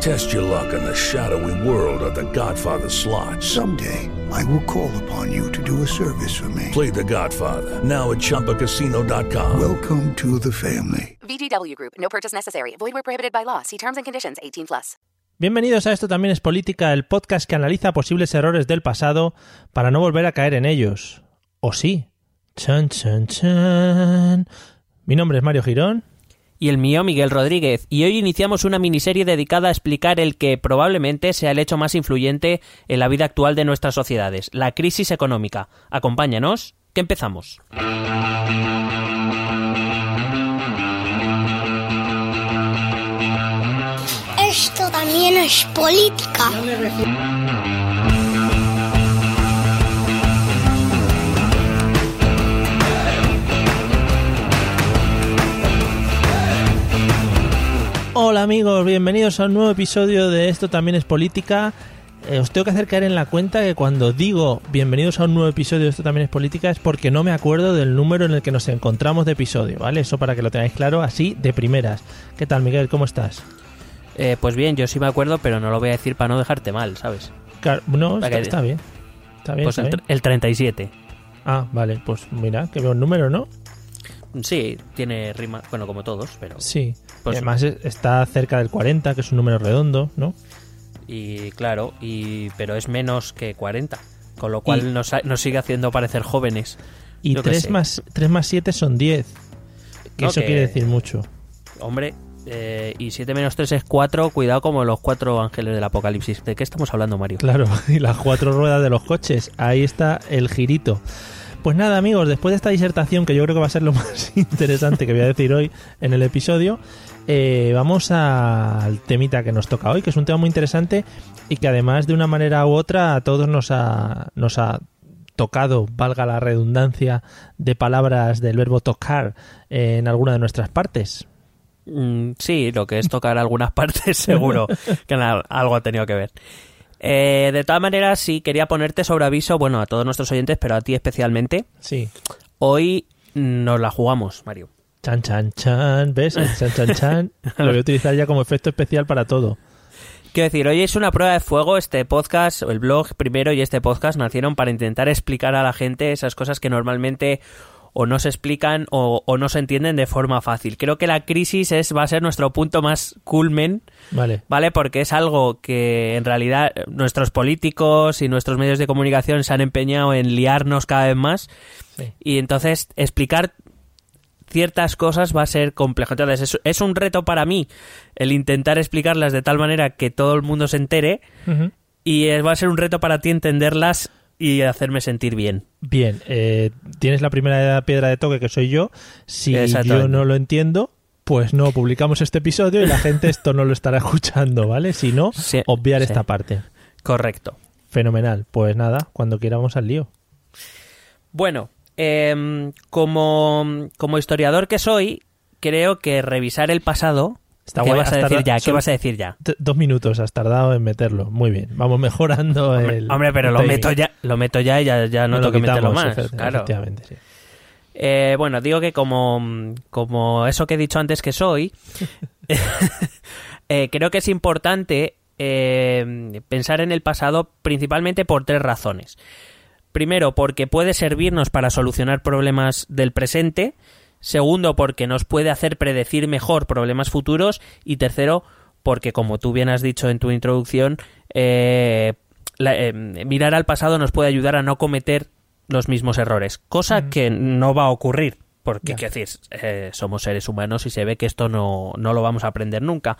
Test your luck in the shadowy world of The Godfather slot. Someday, I will call upon you to do a service for me. Play The Godfather now at ChumbaCasino.com. Welcome to the family. VGW Group. No purchase necessary. Void where prohibited by law. See terms and conditions. 18 plus. Bienvenidos a Esto también es política, el podcast que analiza posibles errores del pasado para no volver a caer en ellos. ¿O sí? Chan, chan, chan. Mi nombre es Mario Girón. Y el mío Miguel Rodríguez, y hoy iniciamos una miniserie dedicada a explicar el que probablemente sea el hecho más influyente en la vida actual de nuestras sociedades, la crisis económica. Acompáñanos, que empezamos. Esto también es política. Hola amigos, bienvenidos a un nuevo episodio de Esto también es política. Eh, os tengo que hacer caer en la cuenta que cuando digo bienvenidos a un nuevo episodio de Esto también es política es porque no me acuerdo del número en el que nos encontramos de episodio, ¿vale? Eso para que lo tengáis claro así de primeras. ¿Qué tal Miguel? ¿Cómo estás? Eh, pues bien, yo sí me acuerdo, pero no lo voy a decir para no dejarte mal, ¿sabes? Claro, no, está, que- está bien. Está bien, Pues está el, bien. el 37. Ah, vale, pues mira, que buen número, ¿no? Sí, tiene rima, bueno, como todos, pero... Sí. Pues- además es- está cerca del 40, que es un número redondo, ¿no? Y claro, y pero es menos que 40, con lo cual Y- nos, nos sigue haciendo parecer jóvenes. Y Yo qué 3 sé. más, 3 más 7 son 10. Que No, eso que- quiere decir mucho. Hombre, eh, y 7 menos 3 es 4, cuidado como los cuatro ángeles del apocalipsis. ¿De qué estamos hablando, Mario? Claro, y las cuatro ruedas de los coches. Ahí está el girito. Pues nada, amigos, después de esta disertación, que yo creo que va a ser lo más interesante que voy a decir hoy en el episodio, eh, vamos al temita que nos toca hoy, que es un tema muy interesante y que además de una manera u otra a todos nos ha, nos ha tocado, valga la redundancia de palabras del verbo tocar eh, en alguna de nuestras partes. Mm, sí, lo que es tocar algunas partes seguro que algo ha tenido que ver. Eh, de todas maneras, sí, quería ponerte sobre aviso, bueno, a todos nuestros oyentes, pero a ti especialmente. Sí. Hoy nos la jugamos, Mario. Chan, chan, chan. ¿Ves? Chan, chan, chan. Lo voy a utilizar ya como efecto especial para todo. Quiero decir, hoy es una prueba de fuego. Este podcast, o el blog primero y este podcast nacieron para intentar explicar a la gente esas cosas que normalmente o no se explican o, o no se entienden de forma fácil. Creo que la crisis es, va a ser nuestro punto más culmen, Vale. ¿vale? Porque es algo que en realidad nuestros políticos y nuestros medios de comunicación se han empeñado en liarnos cada vez más. Sí. Y entonces explicar ciertas cosas va a ser complejo. Entonces es, es un reto para mí el intentar explicarlas de tal manera que todo el mundo se entere y es- va a ser un reto para ti entenderlas y hacerme sentir bien. Bien, eh, tienes la primera piedra de toque que soy yo. Si yo no lo entiendo, pues no publicamos este episodio y la gente esto no lo estará escuchando, ¿vale? Si no, Sí, obviar sí. esta parte. Correcto. Fenomenal. Pues nada, cuando quieramos al lío. Bueno, em, como, como historiador que soy, creo que revisar el pasado... Está ¿Qué guay, vas a decir ya? ¿Qué solo- vas a decir ya? Dos minutos has tardado en meterlo. Muy bien. Vamos mejorando Hombre, el. hombre, pero el lo timing. meto ya, lo meto ya y ya, ya no lo tengo que meterlo más. Claro. Efectivamente, sí. Eh, bueno, digo que como, como eso que he dicho antes que soy, eh, creo que es importante eh, pensar en el pasado principalmente por tres razones. Primero, porque puede servirnos para solucionar problemas del presente. Segundo, porque nos puede hacer predecir mejor problemas futuros. Y tercero, porque como tú bien has dicho en tu introducción, eh, la- eh, mirar al pasado nos puede ayudar a no cometer los mismos errores, cosa que no va a ocurrir, porque quiero decir, eh, somos seres humanos y se ve que esto no, no lo vamos a aprender nunca.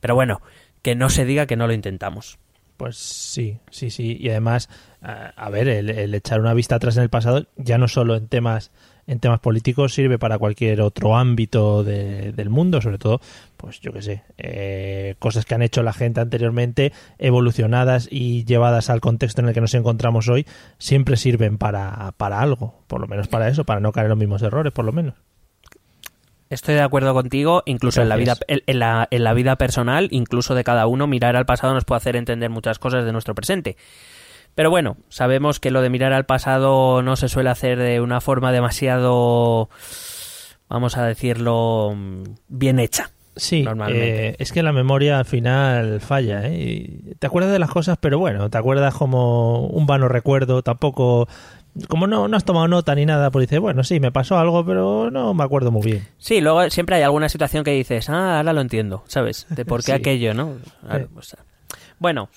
Pero bueno, que no se diga que no lo intentamos. Pues sí, sí, sí. Y además, a a ver, el, el echar una vista atrás en el pasado, ya no solo en temas en temas políticos sirve para cualquier otro ámbito de- del mundo, sobre todo, pues yo qué sé, eh, cosas que han hecho la gente anteriormente, evolucionadas y llevadas al contexto en el que nos encontramos hoy, siempre sirven para, para algo, por lo menos para eso, para no caer en los mismos errores, por lo menos. Estoy de acuerdo contigo, incluso en la, vida, en la, en la vida personal, incluso de cada uno, mirar al pasado nos puede hacer entender muchas cosas de nuestro presente. Pero bueno, sabemos que lo de mirar al pasado no se suele hacer de una forma demasiado, vamos a decirlo, bien hecha. Sí, Normalmente. eh, es que la memoria al final falla, ¿eh? Y te acuerdas de las cosas, pero bueno, te acuerdas como un vano recuerdo, tampoco... Como no, no has tomado nota ni nada, pues dices, bueno, sí, me pasó algo, pero no me acuerdo muy bien. Sí, luego siempre hay alguna situación que dices, ah, ahora lo entiendo, ¿sabes? De por qué Sí. aquello, ¿no? Sí. bueno,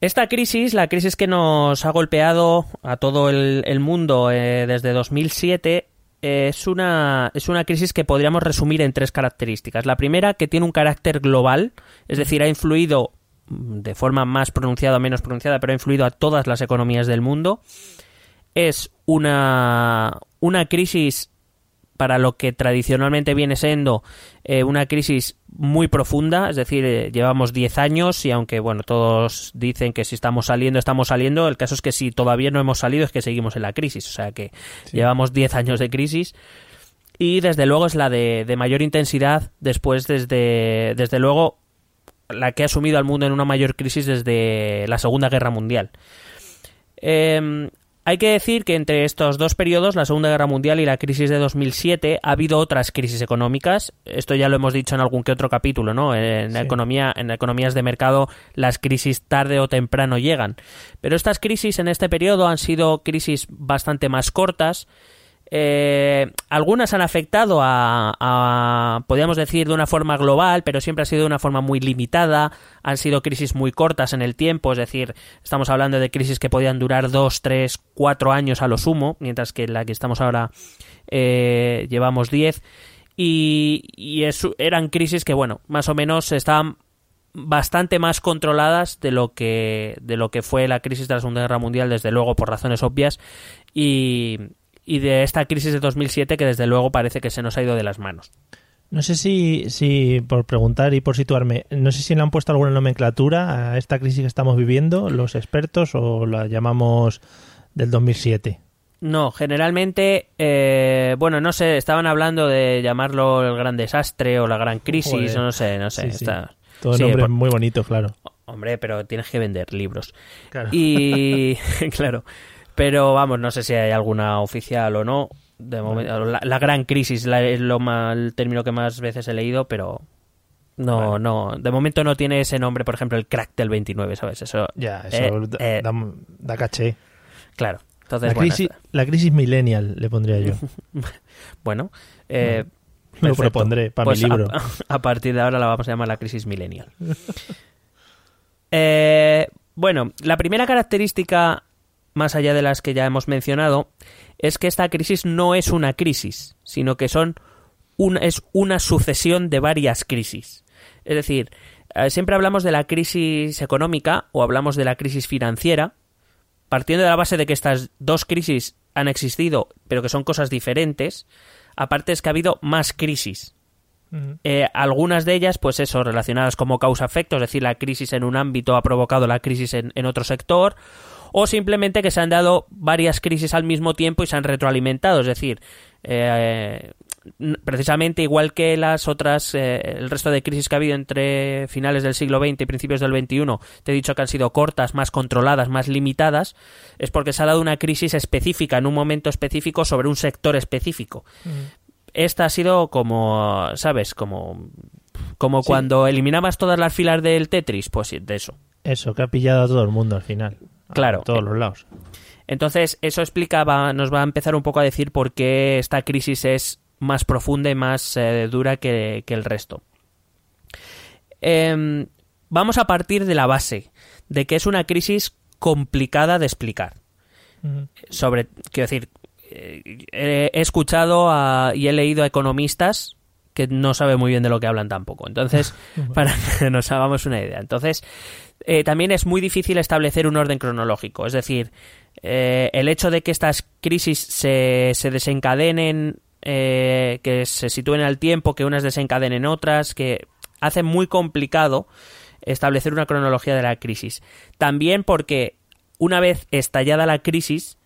esta crisis, la crisis que nos ha golpeado a todo el, el mundo eh, desde 2007, eh, es, una, es una crisis que podríamos resumir en tres características. La primera, que tiene un carácter global, es decir, ha influido de forma más pronunciada o menos pronunciada, pero ha influido a todas las economías del mundo. Es una, una crisis para lo que tradicionalmente viene siendo eh, una crisis muy profunda, es decir, eh, llevamos 10 años y aunque bueno, todos dicen que si estamos saliendo, estamos saliendo, el caso es que si todavía no hemos salido es que seguimos en la crisis, o sea que llevamos 10 años de crisis y desde luego es la de, de mayor intensidad después desde, desde luego la que ha sumido al mundo en una mayor crisis desde la Segunda Guerra Mundial. Eh, hay que decir que entre estos dos periodos, la Segunda Guerra Mundial y la crisis de 2007, ha habido otras crisis económicas. Esto ya lo hemos dicho en algún que otro capítulo, ¿no? En Sí. economía, en economías de mercado, las crisis tarde o temprano llegan. Pero estas crisis en este periodo han sido crisis bastante más cortas. Eh, algunas han afectado a, a, podríamos decir, de una forma global, pero siempre ha sido de una forma muy limitada. Han sido crisis muy cortas en el tiempo, es decir, estamos hablando de crisis que podían durar dos, tres, cuatro años a lo sumo, mientras que la que estamos ahora eh, llevamos diez. Y, y eran crisis que, bueno, más o menos estaban bastante más controladas de lo que de lo que fue la crisis de la Segunda Guerra Mundial, desde luego por razones obvias, y, y de esta crisis de 2007 que desde luego parece que se nos ha ido de las manos. No sé si, si, por preguntar y por situarme, no sé si le han puesto alguna nomenclatura a esta crisis que estamos viviendo, los expertos, o la llamamos del 2007. No, generalmente, eh, bueno, no sé, estaban hablando de llamarlo el gran desastre o la gran crisis, o no sé, no sé. Sí, sí. está- Todo Sí, nombre por- muy bonito, claro. Hombre, pero tienes que vender libros. Claro. Y claro, pero vamos, no sé si hay alguna oficial o no. De momento, la, la gran crisis la- es lo ma- el término que más veces he leído, pero no, Vale. no, de momento no tiene ese nombre, por ejemplo, el crack del 29, ¿sabes? Eso, Ya, eso eh, da, eh, da- da caché. claro. Entonces, La bueno, crisis, está- la crisis millennial le pondría yo. bueno, eh, Lo propondré para Pues mi libro. A, a partir de ahora la vamos a llamar la crisis millennial. Eh, bueno, la primera característica, más allá de las que ya hemos mencionado, es que esta crisis no es una crisis, sino que son un- es una sucesión de varias crisis. Es decir, eh, siempre hablamos de la crisis económica o hablamos de la crisis financiera, partiendo de la base de que estas dos crisis han existido, pero que son cosas diferentes, aparte es que ha habido más crisis. Eh, algunas de ellas, pues eso, relacionadas como causa-efecto, es decir, la crisis en un ámbito ha provocado la crisis en, en otro sector, o simplemente que se han dado varias crisis al mismo tiempo y se han retroalimentado, es decir, eh, precisamente igual que las otras, eh, el resto de crisis que ha habido entre finales del siglo XX y principios del XXI, te he dicho que han sido cortas, más controladas, más limitadas, es porque se ha dado una crisis específica en un momento específico sobre un sector específico esta ha sido como, ¿sabes? Como, como Sí. cuando eliminabas todas las filas del Tetris, pues de eso. Eso, que ha pillado a todo el mundo al final. A Claro. todos los lados. Entonces, eso explicaba, nos va a empezar un poco a decir por qué esta crisis es más profunda y más eh, dura que, que el resto. Em, vamos a partir de la base, de que es una crisis complicada de explicar. Sobre, quiero decir, eh, he he escuchado a- y he leído a economistas que no saben muy bien de lo que hablan tampoco. Entonces, para que nos hagamos una idea. Entonces, eh, también es muy difícil establecer un orden cronológico. Es decir, eh, el hecho de que estas crisis se, se desencadenen, eh, que se sitúen al tiempo, que unas desencadenen otras, que hace muy complicado establecer una cronología de la crisis. También porque una vez estallada la crisis,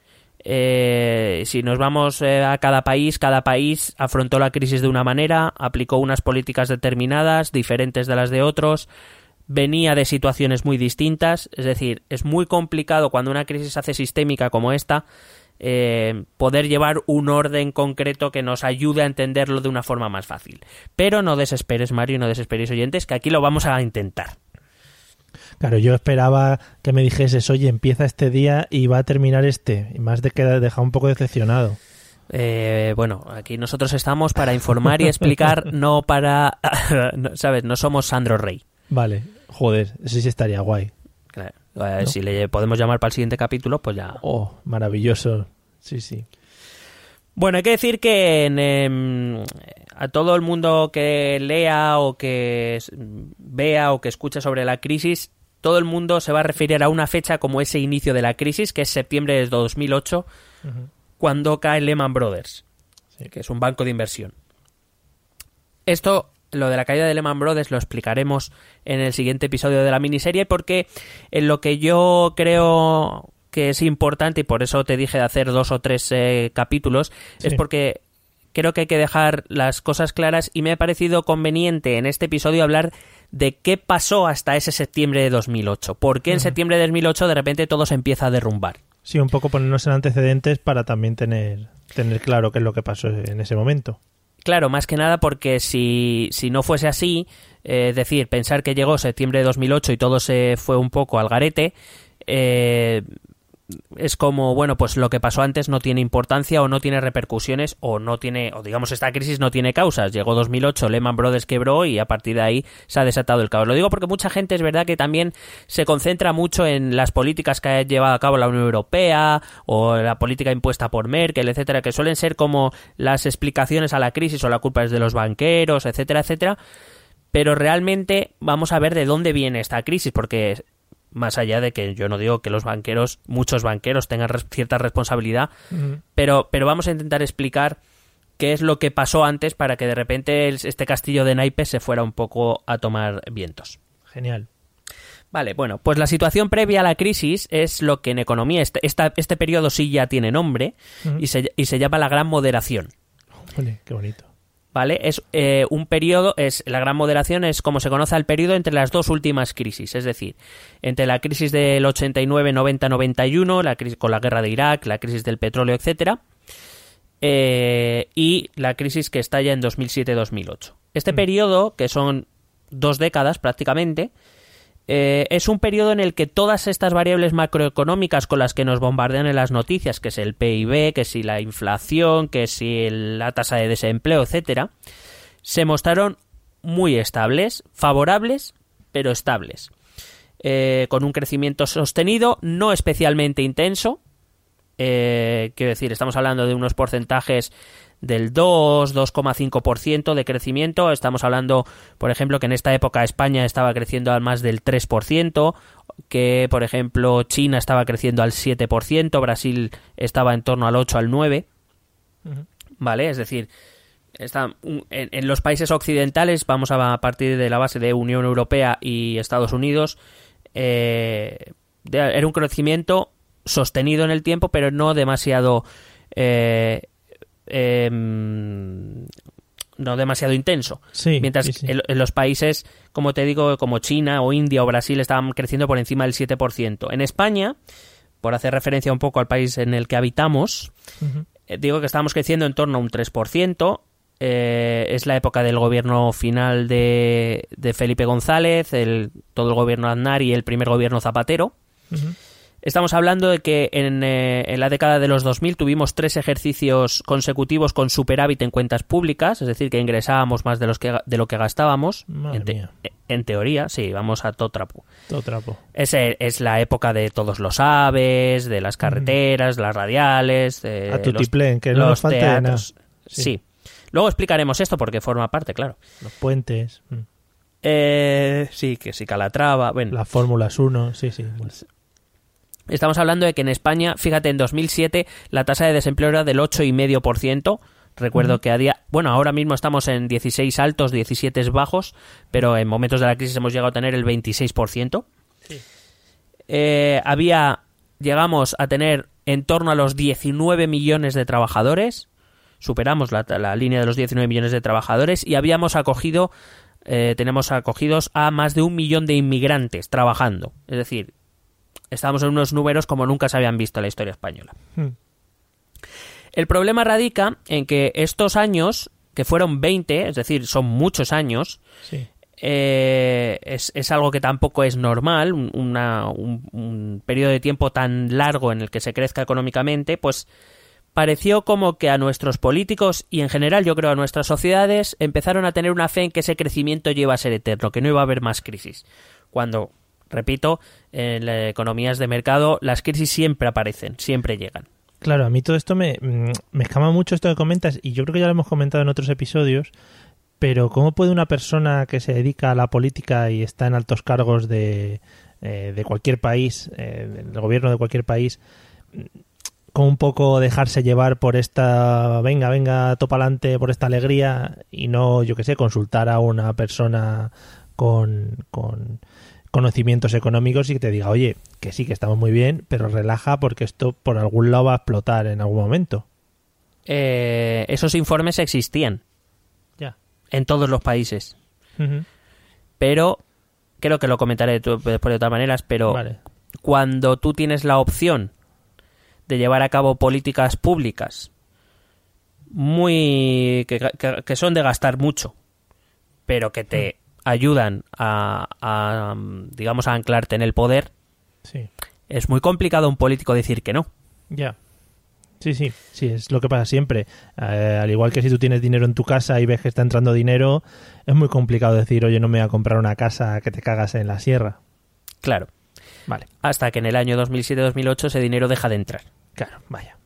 Eh, si nos vamos eh, a cada país, cada país afrontó la crisis de una manera, aplicó unas políticas determinadas, diferentes de las de otros, venía de situaciones muy distintas, es decir, es muy complicado cuando una crisis se hace sistémica como esta, eh, poder llevar un orden concreto que nos ayude a entenderlo de una forma más fácil. Pero no desesperes, Mario, y no desesperes oyentes, que aquí lo vamos a intentar. Claro, yo esperaba que me dijeses, oye, empieza este día y va a terminar este. Y más de que dejado un poco decepcionado. Eh, bueno, aquí nosotros estamos para informar y explicar, no para, ¿sabes? No somos Sandro Rey. Vale, joder, eso sí estaría guay. Claro. Eh, Si le podemos llamar para el siguiente capítulo, pues ya. Oh, maravilloso. Sí, sí. Bueno, hay que decir que en, em, a todo el mundo que lea o que vea o que escuche sobre la crisis, todo el mundo se va a referir a una fecha como ese inicio de la crisis, que es septiembre de 2008, cuando cae Lehman Brothers, que es un banco de inversión. Esto, lo de la caída de Lehman Brothers, lo explicaremos en el siguiente episodio de la miniserie, porque en lo que yo creo que es importante, y por eso te dije de hacer dos o tres eh, capítulos, es porque creo que hay que dejar las cosas claras y me ha parecido conveniente en este episodio hablar de qué pasó hasta ese septiembre de 2008. ¿Por qué en septiembre de 2008 de repente todo se empieza a derrumbar? Sí, un poco ponernos en antecedentes para también tener, tener claro qué es lo que pasó en ese momento. Claro, más que nada porque si, si no fuese así, eh, decir, pensar que llegó septiembre de 2008 y todo se fue un poco al garete, eh, es como, bueno, pues lo que pasó antes no tiene importancia o no tiene repercusiones o no tiene, o digamos, esta crisis no tiene causas. Llegó 2008, Lehman Brothers quebró y a partir de ahí se ha desatado el caos. Lo digo porque mucha gente es verdad que también se concentra mucho en las políticas que ha llevado a cabo la Unión Europea o la política impuesta por Merkel, etcétera, que suelen ser como las explicaciones a la crisis o la culpa es de los banqueros, etcétera, etcétera. Pero realmente vamos a ver de dónde viene esta crisis, porque más allá de que yo no digo que los banqueros, muchos banqueros tengan res- cierta responsabilidad, pero, pero vamos a intentar explicar qué es lo que pasó antes para que de repente este castillo de naipes se fuera un poco a tomar vientos. Genial. Vale, bueno, pues la situación previa a la crisis es lo que en economía, este, esta- este periodo sí ya tiene nombre y, se, y se llama la gran moderación. Joder, qué bonito. ¿Vale? Es eh, un periodo, es la gran moderación es como se conoce al periodo entre las dos últimas crisis, es decir, entre la crisis del 89, 90, 91, la crisis con la guerra de Irak, la crisis del petróleo, etcétera, eh, y la crisis que estalla en 2007-2008. Este periodo, que son dos décadas prácticamente, eh, es un periodo en el que todas estas variables macroeconómicas con las que nos bombardean en las noticias, que es el PIB, que si la inflación, que si la tasa de desempleo, etcétera, se mostraron muy estables, favorables, pero estables. Eh, con un crecimiento sostenido, no especialmente intenso. Eh, quiero decir, estamos hablando de unos porcentajes del 2, 2,5% de crecimiento. Estamos hablando, por ejemplo, que en esta época España estaba creciendo al más del 3%, que, por ejemplo, China estaba creciendo al 7%, Brasil estaba en torno al 8, al 9%. ¿Vale? Es decir, está, en, en los países occidentales, vamos a, partir de la base de Unión Europea y Estados Unidos, eh, de- era un crecimiento sostenido en el tiempo, pero no demasiado. eh, em, no demasiado intenso. Sí, Mientras sí, sí. En, en los países, como te digo, como China o India o Brasil estaban creciendo por encima del 7%. En España, por hacer referencia un poco al país en el que habitamos, eh, digo que estábamos creciendo en torno a un 3%. eh, es la época del gobierno final de, de Felipe González, el, todo el gobierno Aznar y el primer gobierno Zapatero. Estamos hablando de que en, eh, en la década de los 2000 tuvimos tres ejercicios consecutivos con superávit en cuentas públicas, es decir, que ingresábamos más de, los que, de lo que gastábamos. Madre en, te- mía. en teoría, sí, vamos a todo trapo. Todo trapo. Es, eh, es la época de todos los aves, de las carreteras, las radiales, de A los, tutiplén, que no los nos teatros. nada. Sí. Sí. Luego explicaremos esto porque forma parte, claro. Los puentes, mm, Eh, sí, que si Calatrava, bueno. las Fórmulas 1, sí, sí. bueno. Estamos hablando de que en España, fíjate, en 2007 la tasa de desempleo era del 8,5%. Recuerdo que a día. Bueno, ahora mismo estamos en 16 altos, 17 bajos, pero en momentos de la crisis hemos llegado a tener el 26%. Eh, había. Llegamos a tener en torno a los 19 millones de trabajadores. Superamos la, la línea de los 19 millones de trabajadores y habíamos acogido, eh, tenemos acogidos a más de un millón de inmigrantes trabajando. Es decir, estábamos en unos números como nunca se habían visto en la historia española. Hmm. El problema radica en que estos años, que fueron 20, es decir, son muchos años, Sí. eh, es, es algo que tampoco es normal, una- un- un periodo de tiempo tan largo en el que se crezca económicamente, pues pareció como que a nuestros políticos y en general yo creo a nuestras sociedades empezaron a tener una fe en que ese crecimiento lleva a ser eterno, que no iba a haber más crisis. Cuando, repito, en las economías de mercado las crisis siempre aparecen, siempre llegan. Claro, a mí todo esto me, mm, me escama mucho esto que comentas y yo creo que ya lo hemos comentado en otros episodios, pero ¿cómo puede una persona que se dedica a la política y está en altos cargos de, eh, de cualquier país, eh, del gobierno de cualquier país, mm, como un poco dejarse llevar por esta, venga, venga, topa adelante, por esta alegría y no, yo qué sé, consultar a una persona con, con conocimientos económicos y que te diga, oye, que sí, que estamos muy bien, pero relaja porque esto por algún lado va a explotar en algún momento. Eh, esos informes existían Ya. en todos los países, pero creo que lo comentaré después de otras maneras, pero Vale. cuando tú tienes la opción de llevar a cabo políticas públicas muy que, que- que son de gastar mucho pero que te ayudan a, a, digamos a anclarte en el poder Sí. es muy complicado un político decir que no Ya. Sí, sí, sí, es lo que pasa siempre. Eh, al igual que si tú tienes dinero en tu casa y ves que está entrando dinero, es muy complicado decir, oye, no me voy a comprar una casa que te cagas en la sierra. claro Vale, hasta que en el año 2007-2008 ese dinero deja de entrar claro, vaya.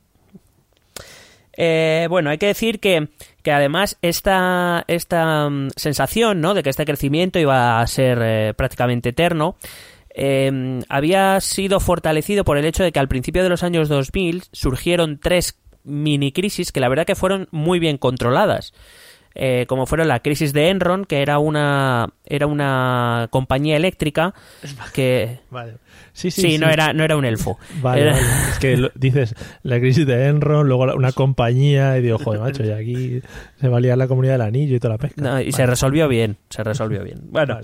Eh, bueno, hay que decir que, que además esta, esta mm, sensación ¿no? de que este crecimiento iba a ser eh, prácticamente eterno eh, había sido fortalecido por el hecho de que al principio de los años 2000 surgieron tres mini crisis que la verdad que fueron muy bien controladas. Eh, como fueron la crisis de Enron, que era una, era una compañía eléctrica que... Vale. Sí, Sí, sí, sí. No, era, no era un elfo. Vale, Era- vale. Es que lo- dices la crisis de Enron, luego una compañía, y digo, joder, macho, y aquí se va a liar la comunidad del anillo y toda la pesca. No, y se resolvió bien, se resolvió bien. Bueno,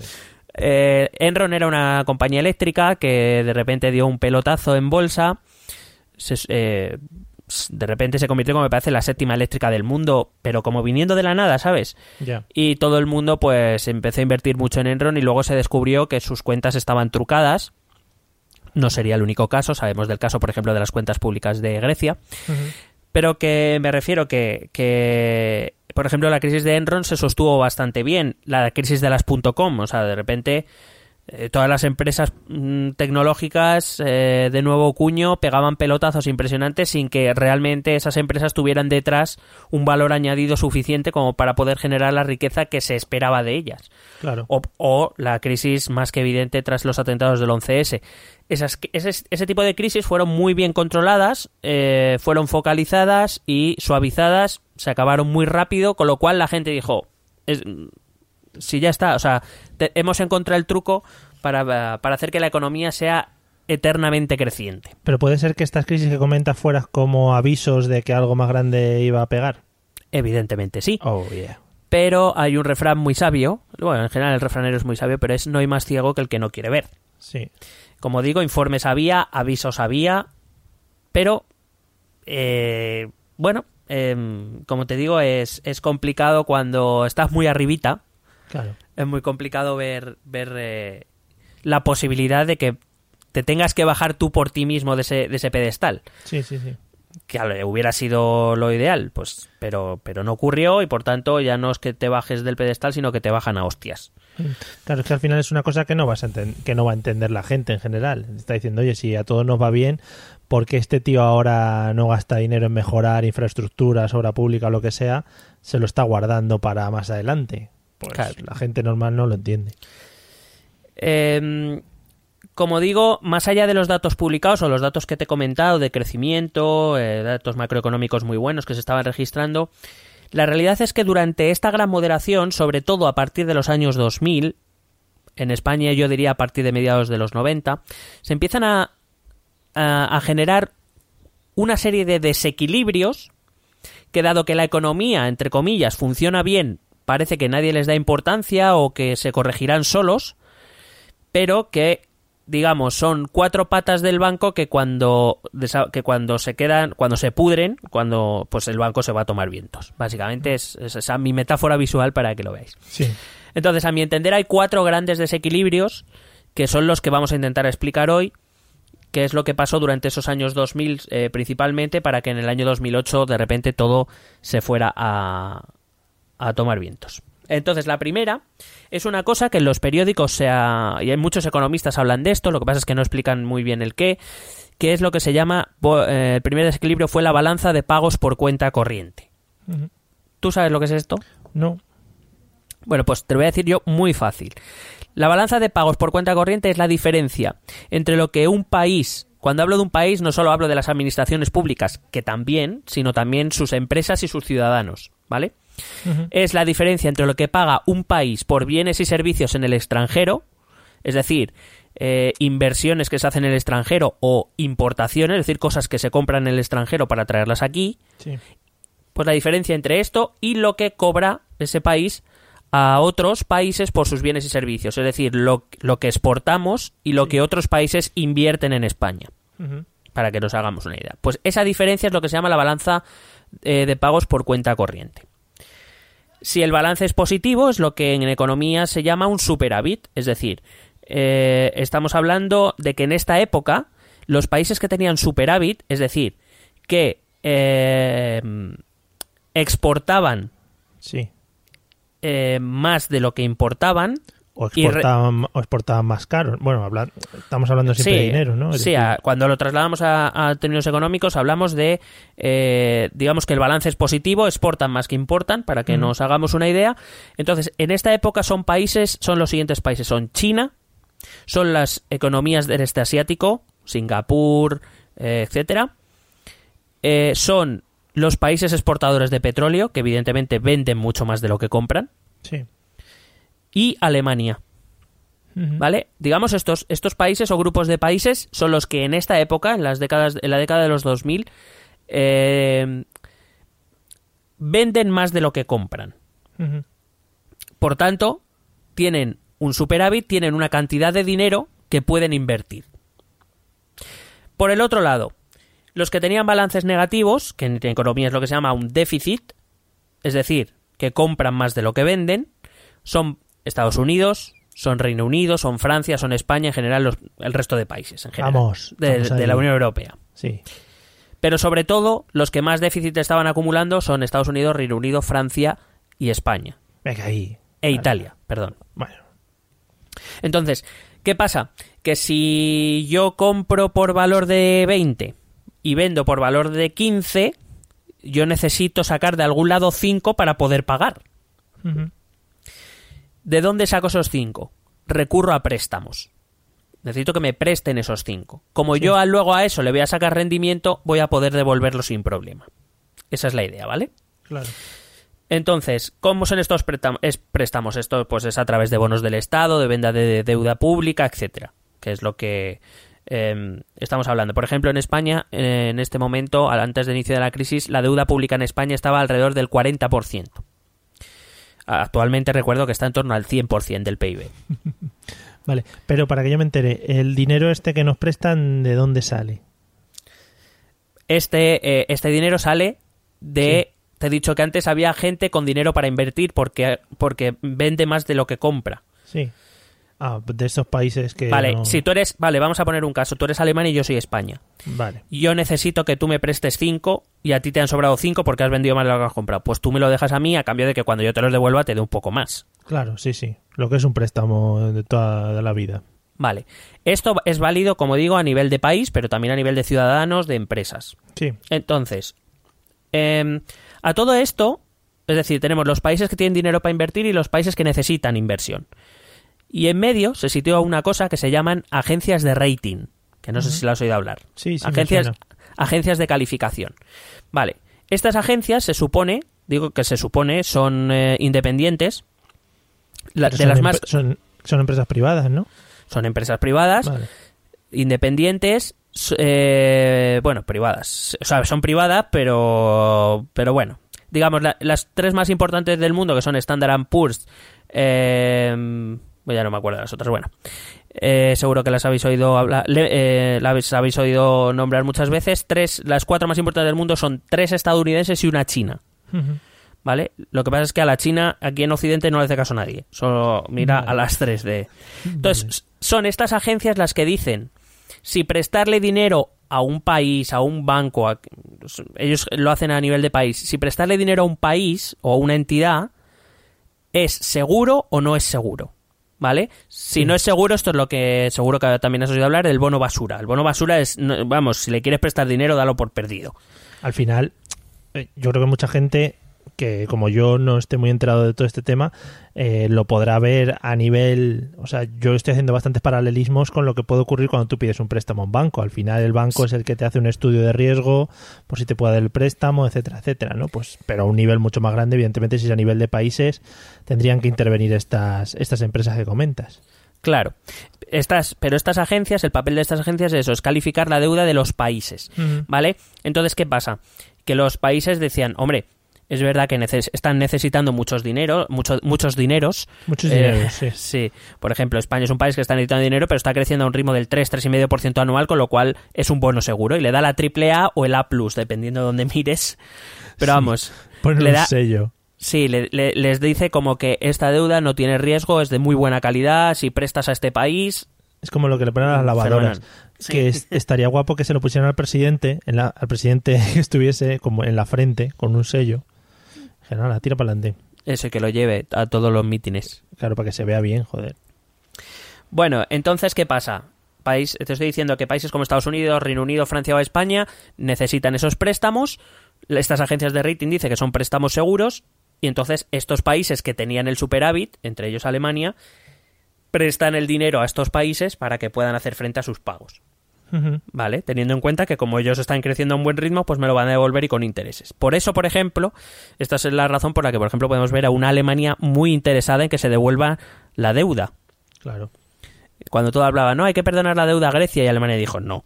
eh, Enron era una compañía eléctrica que de repente dio un pelotazo en bolsa. Se- eh, de repente se convirtió, como me parece, en la séptima eléctrica del mundo, pero como viniendo de la nada, ¿sabes? Y todo el mundo pues empezó a invertir mucho en Enron y luego se descubrió que sus cuentas estaban trucadas. No sería el único caso, sabemos del caso, por ejemplo, de las cuentas públicas de Grecia. Pero que me refiero que, que, por ejemplo, la crisis de Enron se sostuvo bastante bien. La crisis de las .com, o sea, de repente eh, todas las empresas mm, tecnológicas eh, de nuevo cuño pegaban pelotazos impresionantes sin que realmente esas empresas tuvieran detrás un valor añadido suficiente como para poder generar la riqueza que se esperaba de ellas Claro. o, o la crisis más que evidente tras los atentados del 11S. Esas, ese, ese tipo de crisis fueron muy bien controladas, eh, fueron focalizadas y suavizadas, se acabaron muy rápido, con lo cual la gente dijo, es- si ya está, o sea, te- hemos encontrado el truco para, para hacer que la economía sea eternamente creciente. Pero puede ser que estas crisis que comentas fueras como avisos de que algo más grande iba a pegar. Evidentemente sí. Oh, yeah. Pero hay un refrán muy sabio, bueno, en general el refranero es muy sabio, pero es no hay más ciego que el que no quiere ver. Sí. Como digo, informes había, avisos había, pero eh, bueno, em, como te digo, es, es complicado cuando estás muy arribita, Claro. es muy complicado ver, ver eh, la posibilidad de que te tengas que bajar tú por ti mismo de ese, de ese pedestal. Sí, sí, sí. Que hubiera sido lo ideal, pues, pero, pero no ocurrió y por tanto ya no es que te bajes del pedestal, sino que te bajan a hostias. Claro, es que al final es una cosa que no vas a que no va a entender la gente en general. Está diciendo, oye, si a todos nos va bien, ¿por qué este tío ahora no gasta dinero en mejorar infraestructuras, obra pública o lo que sea? Se lo está guardando para más adelante. Pues Claro. la gente normal no lo entiende. Eh, como digo, más allá de los datos publicados o los datos que te he comentado de crecimiento, eh, datos macroeconómicos muy buenos que se estaban registrando, la realidad es que durante esta gran moderación, sobre todo a partir de los años 2000, en España yo diría a partir de mediados de los 90, se empiezan a, a, a generar una serie de desequilibrios que dado que la economía, entre comillas, funciona bien, parece que nadie les da importancia o que se corregirán solos, pero que digamos, son cuatro patas del banco que cuando, que cuando se quedan, cuando se pudren, cuando pues el banco se va a tomar vientos. Básicamente es, es esa mi metáfora visual para que lo veáis. Sí. Entonces, a mi entender, hay cuatro grandes desequilibrios que son los que vamos a intentar explicar hoy, qué es lo que pasó durante esos años 2000 eh, principalmente para que en el año 2008 de repente todo se fuera a, a tomar vientos. Entonces, la primera es una cosa que en los periódicos sea, y hay muchos economistas hablan de esto, lo que pasa es que no explican muy bien el qué, que es lo que se llama, eh, el primer desequilibrio fue la balanza de pagos por cuenta corriente. ¿Tú sabes lo que es esto? No. Bueno, pues te lo voy a decir yo muy fácil. La balanza de pagos por cuenta corriente es la diferencia entre lo que un país, cuando hablo de un país no solo hablo de las administraciones públicas, que también, sino también sus empresas y sus ciudadanos, ¿vale? Es la diferencia entre lo que paga un país por bienes y servicios en el extranjero, es decir, eh, inversiones que se hacen en el extranjero o importaciones, es decir, cosas que se compran en el extranjero para traerlas aquí, Sí. pues la diferencia entre esto y lo que cobra ese país a otros países por sus bienes y servicios, es decir, lo, lo que exportamos y lo que otros países invierten en España para que nos hagamos una idea. Pues esa diferencia es lo que se llama la balanza eh, de pagos por cuenta corriente. Si el balance es positivo, es lo que en economía se llama un superávit, es decir, eh, estamos hablando de que en esta época los países que tenían superávit, es decir, que eh, exportaban Sí. eh, más de lo que importaban, O re- exportaban, o exportaban más caro. Bueno, habla- estamos hablando siempre de dinero, ¿no? Es Sí, decir, a- cuando lo trasladamos a, a términos económicos hablamos de, eh, digamos que el balance es positivo, exportan más que importan, para que nos hagamos una idea. Entonces, en esta época son países, son los siguientes países, son China, son las economías del este asiático, Singapur, eh, etcétera. Eh, son los países exportadores de petróleo, que evidentemente venden mucho más de lo que compran, Sí. Y Alemania. ¿Vale? Digamos, estos, estos países o grupos de países son los que en esta época, en, las décadas, en la década de los 2000, eh, venden más de lo que compran. Por tanto, tienen un superávit, tienen una cantidad de dinero que pueden invertir. Por el otro lado, los que tenían balances negativos, que en economía es lo que se llama un déficit, es decir, que compran más de lo que venden, son Estados Unidos, son Reino Unido, son Francia, son España, en general los- el resto de países, en general, Vamos, de, vamos de ahí. la Unión Europea. Sí. Pero sobre todo, los que más déficit estaban acumulando son Estados Unidos, Reino Unido, Francia y España. Venga ahí. E Vale. Italia, perdón. Bueno. Entonces, ¿qué pasa? Que si yo compro por valor de 20 y vendo por valor de 15, yo necesito sacar de algún lado 5 para poder pagar. ¿De dónde saco esos 5? Recurro a préstamos. Necesito que me presten esos 5. Como yo a- luego a eso le voy a sacar rendimiento, voy a poder devolverlo sin problema. Esa es la idea, ¿vale? Claro. Entonces, ¿cómo son estos préstamos? Es préstamos? Esto pues es a través de bonos del Estado, de venta de deuda pública, etcétera, que es lo que eh, estamos hablando. Por ejemplo, en España, en este momento, antes del inicio de la crisis, la deuda pública en España estaba alrededor del 40%. Actualmente recuerdo que está en torno al 100% del PIB. Vale, pero para que yo me entere, el dinero este que nos prestan, ¿de dónde sale? Este, eh, este dinero sale de... Te he dicho que antes había gente con dinero para invertir porque, porque vende más de lo que compra. Sí. Ah, de esos países que. Vale, no- si tú eres, vale, vamos a poner un caso. Tú eres Alemania y yo soy España. Vale. Yo necesito que tú me prestes 5 y a ti te han sobrado 5 porque has vendido más de lo que has comprado. Pues tú me lo dejas a mí a cambio de que cuando yo te los devuelva te dé un poco más. Claro, sí, sí. Lo que es un préstamo de toda la vida. Vale. Esto es válido, como digo, a nivel de país, pero también a nivel de ciudadanos, de empresas. Sí. Entonces, em, a todo esto, es decir, tenemos los países que tienen dinero para invertir y los países que necesitan inversión. Y en medio se sitúa una cosa que se llaman agencias de rating, que no sé si lo has oído hablar. Sí, sí. agencias, agencias de calificación. Vale, estas agencias se supone, digo que se supone, son eh, independientes. La- de son las más son, son empresas privadas, ¿no? son empresas privadas, Vale. independientes eh, bueno, privadas. O sea, son privadas, pero, pero bueno. Digamos, la- las tres más importantes del mundo, que son Standard Poor's, eh, ya no me acuerdo de las otras, bueno. Eh, seguro que las habéis oído hablar, le- eh, las habéis oído nombrar muchas veces. Tres, las cuatro más importantes del mundo son tres estadounidenses y una china. ¿Vale? Lo que pasa es que a la China, aquí en Occidente, no le hace caso a nadie. Solo mira Vale. a las tres de. Entonces, son estas agencias las que dicen si prestarle dinero a un país, a un banco, a- ellos lo hacen a nivel de país, si prestarle dinero a un país o a una entidad es seguro o no es seguro. ¿Vale? Si no es seguro, esto es lo que seguro que también has oído hablar del bono basura. El bono basura es, vamos, si le quieres prestar dinero, dalo por perdido. Al final, eh, yo creo que mucha gente que como yo no esté muy enterado de todo este tema, eh, lo podrá ver a nivel, o sea, yo estoy haciendo bastantes paralelismos con lo que puede ocurrir cuando tú pides un préstamo a un banco. Al final el banco es el que te hace un estudio de riesgo, por si te puede dar el préstamo, etcétera, etcétera, ¿no? Pues, pero a un nivel mucho más grande, evidentemente, si es a nivel de países, tendrían que intervenir estas, estas empresas que comentas. Claro. Estas, pero estas agencias, el papel de estas agencias es eso, es calificar la deuda de los países. ¿Vale? Entonces, ¿qué pasa? Que los países decían, hombre, es verdad que neces- están necesitando muchos dinero, mucho- muchos dineros. Muchos Eh, dineros, sí. Sí. Por ejemplo, España es un país que está necesitando dinero, pero está creciendo a un ritmo del 3, 3,5% anual, con lo cual es un bono seguro. Y le da la triple A o el A, dependiendo de dónde mires. Pero Sí. vamos. Le un da- sello. Sí, le- le- les dice como que esta deuda no tiene riesgo, es de muy buena calidad, si prestas a este país... Es como lo que le ponen a las lavadoras. Que es- estaría guapo que se lo pusieran al presidente, en la- al presidente que estuviese como en la frente, con un sello. Nada, tira para adelante. Eso, que lo lleve a todos los mítines. Claro, para que se vea bien, joder. Bueno, entonces, ¿qué pasa? País, te estoy diciendo que países como Estados Unidos, Reino Unido, Francia o España necesitan esos préstamos. Estas agencias de rating dicen que son préstamos seguros. Y entonces estos países que tenían el superávit, entre ellos Alemania, prestan el dinero a estos países para que puedan hacer frente a sus pagos. ¿Vale? Teniendo en cuenta que como ellos están creciendo a un buen ritmo, pues me lo van a devolver y con intereses. Por eso, por ejemplo, esta es la razón por la que, por ejemplo, podemos ver a una Alemania muy interesada en que se devuelva la deuda. Claro. Cuando todo hablaba, no, hay que perdonar la deuda a Grecia y Alemania dijo, no.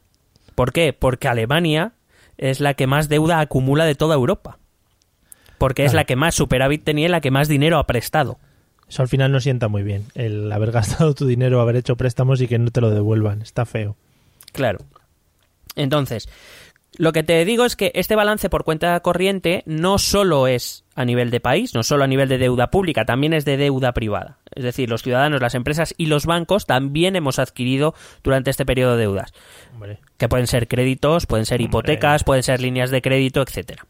¿Por qué? Porque Alemania es la que más deuda acumula de toda Europa. Porque es la que más superávit tenía y la que más dinero ha prestado. Eso al final no sienta muy bien. El haber gastado tu dinero, haber hecho préstamos y que no te lo devuelvan. Está feo. Claro. Entonces, lo que te digo es que este balance por cuenta corriente no solo es a nivel de país, no solo a nivel de deuda pública, también es de deuda privada. Es decir, los ciudadanos, las empresas y los bancos también hemos adquirido durante este periodo de deudas, Hombre, que pueden ser créditos, pueden ser Hombre. hipotecas, pueden ser líneas de crédito, etcétera.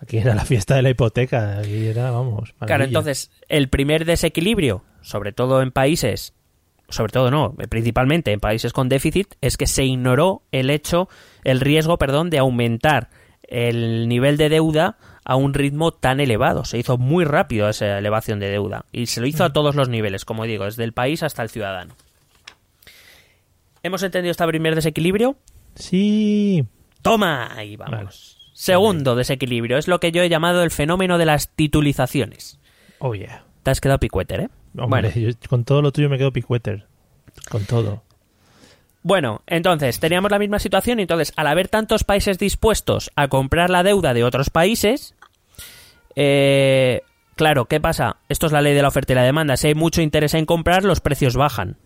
aquí era la fiesta de la hipoteca. Aquí era, vamos. Claro, entonces, el primer desequilibrio, sobre todo en países, sobre todo no, principalmente en países con déficit, es que se ignoró el hecho, el riesgo, perdón, de aumentar el nivel de deuda a un ritmo tan elevado. Se hizo muy rápido esa elevación de deuda y se lo hizo a todos los niveles, como digo, desde el país hasta el ciudadano. ¿Hemos entendido este primer desequilibrio? Sí. Toma, ahí vamos. Vale. Segundo desequilibrio, es lo que yo he llamado el fenómeno de las titulizaciones. Oh, yeah. Te has quedado picueter, ¿eh? Hombre, yo con todo lo tuyo me quedo picueter. Con todo. Bueno, entonces teníamos la misma situación y entonces al haber tantos países dispuestos a comprar la deuda de otros países, eh, claro, ¿qué pasa? Esto es la ley de la oferta y la demanda. Si hay mucho interés en comprar, los precios bajan.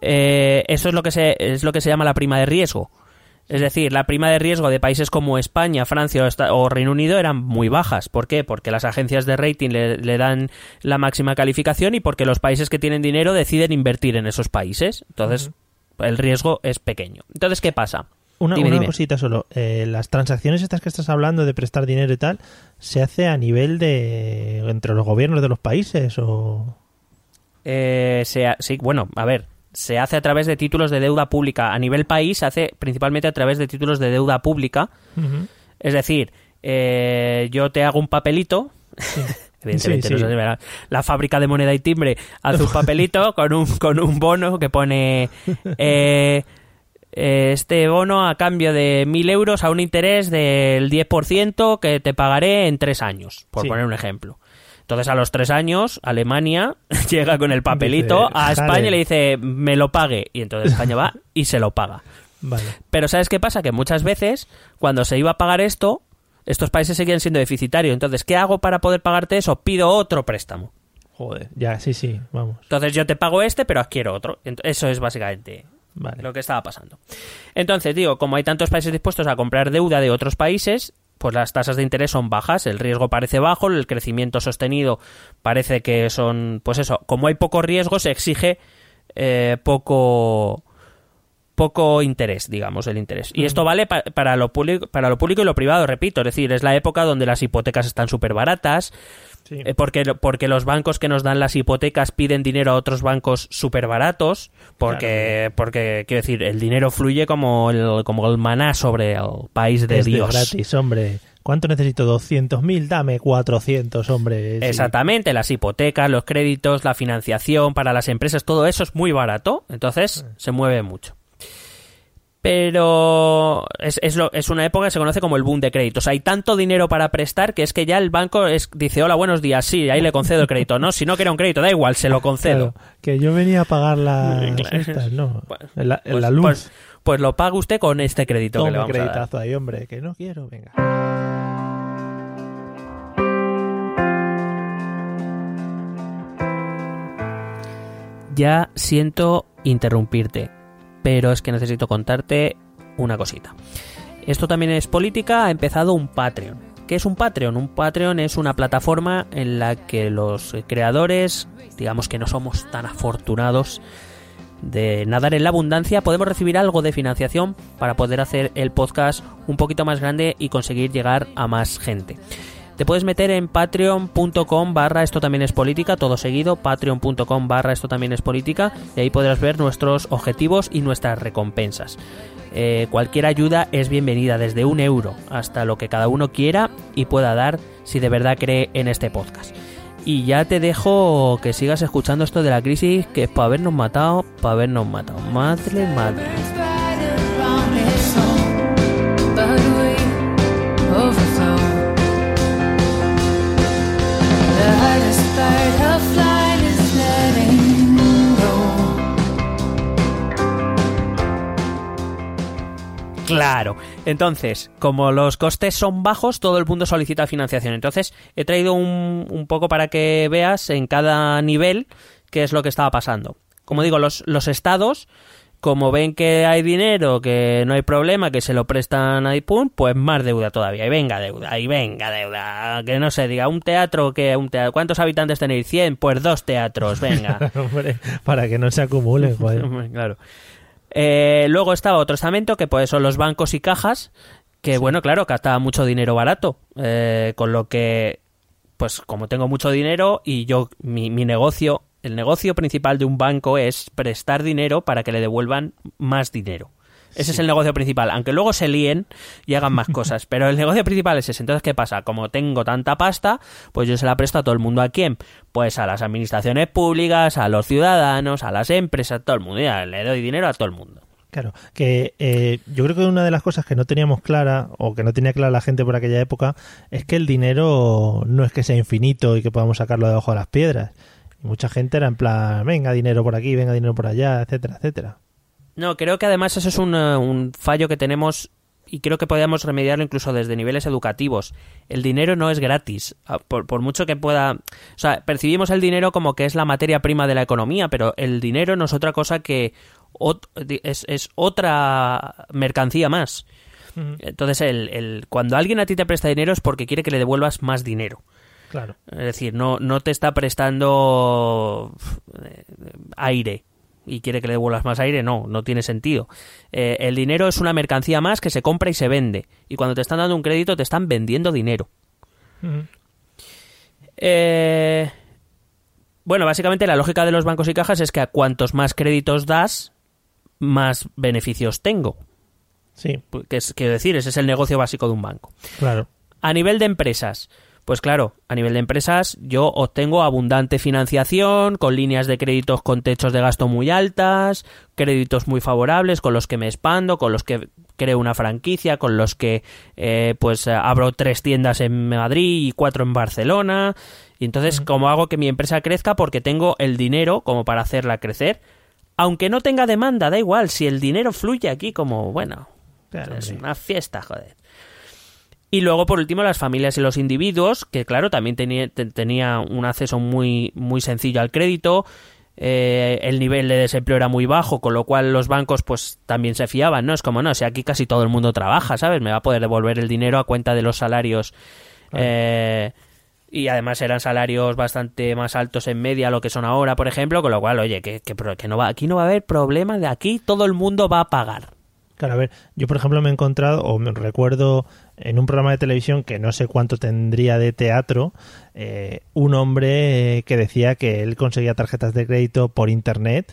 Eh, eso es lo que se es lo que se llama la prima de riesgo. Es decir, la prima de riesgo de países como España, Francia o, Reino Unido eran muy bajas. ¿Por qué? Porque las agencias de rating le, le dan la máxima calificación y porque los países que tienen dinero deciden invertir en esos países. Entonces, el riesgo es pequeño. Entonces, ¿qué pasa? Una, Dime, una dime. cosita solo. Eh, las transacciones estas que estás hablando de prestar dinero y tal, ¿se hace a nivel de... entre los gobiernos de los países o...? Eh, se ha- sí, bueno, a ver, se hace a través de títulos de deuda pública. A nivel país se hace principalmente a través de títulos de deuda pública. Es decir, eh, yo te hago un papelito. Evidentemente, Sí, no sí. verá. la fábrica de moneda y timbre hace un papelito con un, con un bono que pone eh, eh, este bono a cambio de 1.000 euros a un interés del 10% que te pagaré en tres años, por poner un ejemplo. Entonces a los tres años Alemania llega con el papelito a España y le dice me lo pague y entonces España va y se lo paga. Vale. Pero ¿sabes qué pasa? Que muchas veces cuando se iba a pagar esto, estos países seguían siendo deficitarios. Entonces, ¿qué hago para poder pagarte eso? Pido otro préstamo. Joder, ya, sí, sí, vamos. Entonces yo te pago este, pero adquiero otro. Eso es básicamente Vale. lo que estaba pasando. Entonces, digo, como hay tantos países dispuestos a comprar deuda de otros países, pues las tasas de interés son bajas, el riesgo parece bajo, el crecimiento sostenido parece que son, pues eso, como hay poco riesgo, se exige eh, poco poco interés, digamos, el interés. Y esto vale pa- para, lo público, para lo público y lo privado, repito, es decir, es la época donde las hipotecas están súper baratas, Sí. eh, porque, porque los bancos que nos dan las hipotecas piden dinero a otros bancos súper baratos, porque, porque, quiero decir, el dinero fluye como el, como el maná sobre el país de Es de Dios. gratis, hombre. ¿Cuánto necesito? 200.000, dame 400, hombre. Sí. Exactamente, las hipotecas, los créditos, la financiación para las empresas, todo eso es muy barato, entonces se mueve mucho. Pero es, es, lo- es una época que se conoce como el boom de créditos. Hay tanto dinero para prestar que es que ya el banco es, dice, hola, buenos días, sí, ahí le concedo el crédito. No, si no quiero un crédito, da igual, se lo concedo. Claro, que yo venía a pagar las Claro. estas, no. Bueno, la, Pues, la luz. pues- pues lo paga usted con este crédito que le vamos a dar. ahí, hombre, que no quiero, venga. Ya siento interrumpirte, pero es que necesito contarte una cosita. Esto también es política, ha empezado un Patreon. ¿Qué es un Patreon? Un Patreon es una plataforma en la que los creadores, digamos que no somos tan afortunados de nadar en la abundancia, podemos recibir algo de financiación para poder hacer el podcast un poquito más grande y conseguir llegar a más gente. Te puedes meter en patreon.com barra esto también es política, todo seguido, patreon.com barra esto también es política, y ahí podrás ver nuestros objetivos y nuestras recompensas. Eh, cualquier ayuda es bienvenida, desde un euro hasta lo que cada uno quiera y pueda dar si de verdad cree en este podcast. Y ya te dejo que sigas escuchando esto de la crisis, que es para habernos matado, para habernos matado. Madre, madre. Claro. Entonces, como los costes son bajos, todo el mundo solicita financiación. Entonces, he traído un, un poco para que veas en cada nivel qué es lo que estaba pasando. Como digo, los, los estados, como ven que hay dinero, que no hay problema, que se lo prestan ahí, pum, pues más deuda todavía. Y venga deuda, y venga deuda. Que no se diga, un teatro, que un teatro. ¿Cuántos habitantes tenéis? 100, pues dos teatros, venga. Hombre, para que no se acumule, joder. Claro. Eh, luego estaba otro estamento que pues son los bancos y cajas, que bueno, claro, gastaba mucho dinero barato, eh, con lo que, pues como tengo mucho dinero y yo, mi, mi negocio, el negocio principal de un banco es prestar dinero para que le devuelvan más dinero. Ese es el negocio principal, aunque luego se líen y hagan más cosas, pero el negocio principal es ese. Entonces, ¿qué pasa? Como tengo tanta pasta, pues yo se la presto a todo el mundo. ¿A quién? Pues a las administraciones públicas, a los ciudadanos, a las empresas, a todo el mundo. Ya, le doy dinero a todo el mundo. Claro, que eh, yo creo que una de las cosas que no teníamos clara, o que no tenía clara la gente por aquella época, es que el dinero no es que sea infinito y que podamos sacarlo debajo de las piedras. Y mucha gente era en plan, venga dinero por aquí, venga dinero por allá, etcétera, etcétera. No, creo que además eso es un, eh, un fallo que tenemos y creo que podríamos remediarlo incluso desde niveles educativos. El dinero no es gratis, Ah, por, por mucho que pueda... O sea, percibimos el dinero como que es la materia prima de la economía, pero el dinero no es otra cosa que... ot- di- es, es otra mercancía más. Entonces, el, el, cuando alguien a ti te presta dinero es porque quiere que le devuelvas más dinero. Claro. Es decir, no, no te está prestando eh, aire y quiere que le devuelvas más aire, no, no tiene sentido. Eh, el dinero es una mercancía más que se compra y se vende. Y cuando te están dando un crédito, te están vendiendo dinero. Eh, bueno, básicamente la lógica de los bancos y cajas es que a cuantos más créditos das, más beneficios tengo. Sí, Que es, quiero decir, ese es el negocio básico de un banco. claro. A nivel de empresas, pues claro, a nivel de empresas yo obtengo abundante financiación, con líneas de créditos con techos de gasto muy altas, créditos muy favorables, con los que me expando, con los que creo una franquicia, con los que eh, pues abro tres tiendas en Madrid y cuatro en Barcelona, Y entonces, ¿cómo hago que mi empresa crezca? Porque tengo el dinero como para hacerla crecer. Aunque no tenga demanda, da igual. Si el dinero fluye aquí como, bueno, Claro, es una fiesta, joder. Y luego, por último, las familias y los individuos, que claro, también tenía, te- tenía un acceso muy, muy sencillo al crédito. eh, el nivel de desempleo era muy bajo, con lo cual los bancos pues también se fiaban, ¿no? Es como, no, si aquí casi todo el mundo trabaja, ¿sabes? Me va a poder devolver el dinero a cuenta de los salarios. eh, y además eran salarios bastante más altos en media a lo que son ahora, por ejemplo, con lo cual, oye, que, que, que no va, aquí no va a haber problema de aquí, todo el mundo va a pagar. Claro, a ver, yo por ejemplo me he encontrado, o me recuerdo en un programa de televisión que no sé cuánto tendría de teatro, eh, un hombre eh, que decía que él conseguía tarjetas de crédito por internet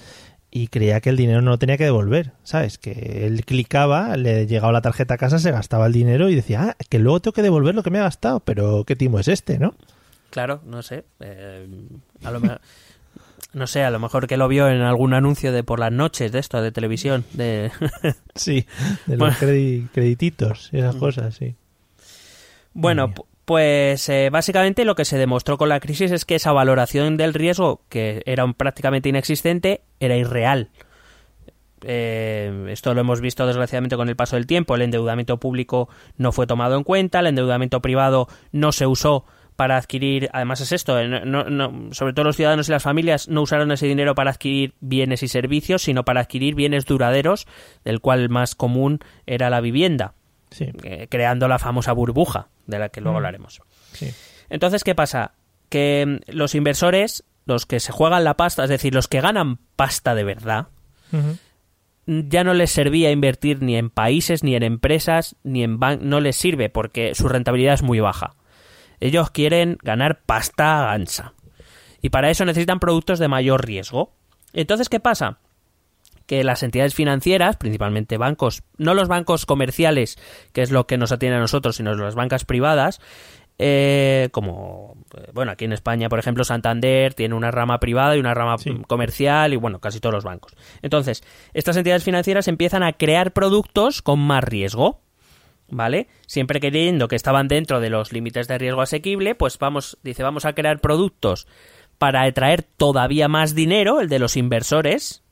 y creía que el dinero no lo tenía que devolver, ¿sabes? Que él clicaba, le llegaba la tarjeta a casa, se gastaba el dinero y decía, ah, que luego tengo que devolver lo que me ha gastado, pero qué timo es este, ¿no? Claro, no sé. eh, a lo mejor, no sé, a lo mejor que lo vio en algún anuncio de por las noches de esto, de televisión. De... Sí, de los Bueno. credi- credititos y esas cosas, sí. bueno, pues eh, básicamente lo que se demostró con la crisis es que esa valoración del riesgo, que era un- prácticamente inexistente, era irreal. Eh, esto lo hemos visto desgraciadamente con el paso del tiempo. El endeudamiento público no fue tomado en cuenta, el endeudamiento privado no se usó para adquirir, además es esto, eh, no- no- sobre todo los ciudadanos y las familias no usaron ese dinero para adquirir bienes y servicios, sino para adquirir bienes duraderos, del cual el más común era la vivienda, Sí, eh, creando la famosa burbuja, de la que luego Mm. hablaremos. sí. Entonces, ¿qué pasa? Que mm, los inversores, los que se juegan la pasta, es decir, los que ganan pasta de verdad, ya no les servía invertir ni en países, ni en empresas, ni en bancos, no les sirve porque su rentabilidad es muy baja. Ellos quieren ganar pasta gansa. Y para eso necesitan productos de mayor riesgo. Entonces, ¿qué pasa? Que las entidades financieras, principalmente bancos, no los bancos comerciales, que es lo que nos atiene a nosotros, sino las bancas privadas, eh, como, eh, bueno, aquí en España, por ejemplo, Santander tiene una rama privada y una rama Sí. comercial y, bueno, casi todos los bancos. Entonces, estas entidades financieras empiezan a crear productos con más riesgo. ¿Vale? Siempre creyendo que estaban dentro de los límites de riesgo asequible, pues vamos, dice, vamos a crear productos para atraer todavía más dinero, el de los inversores,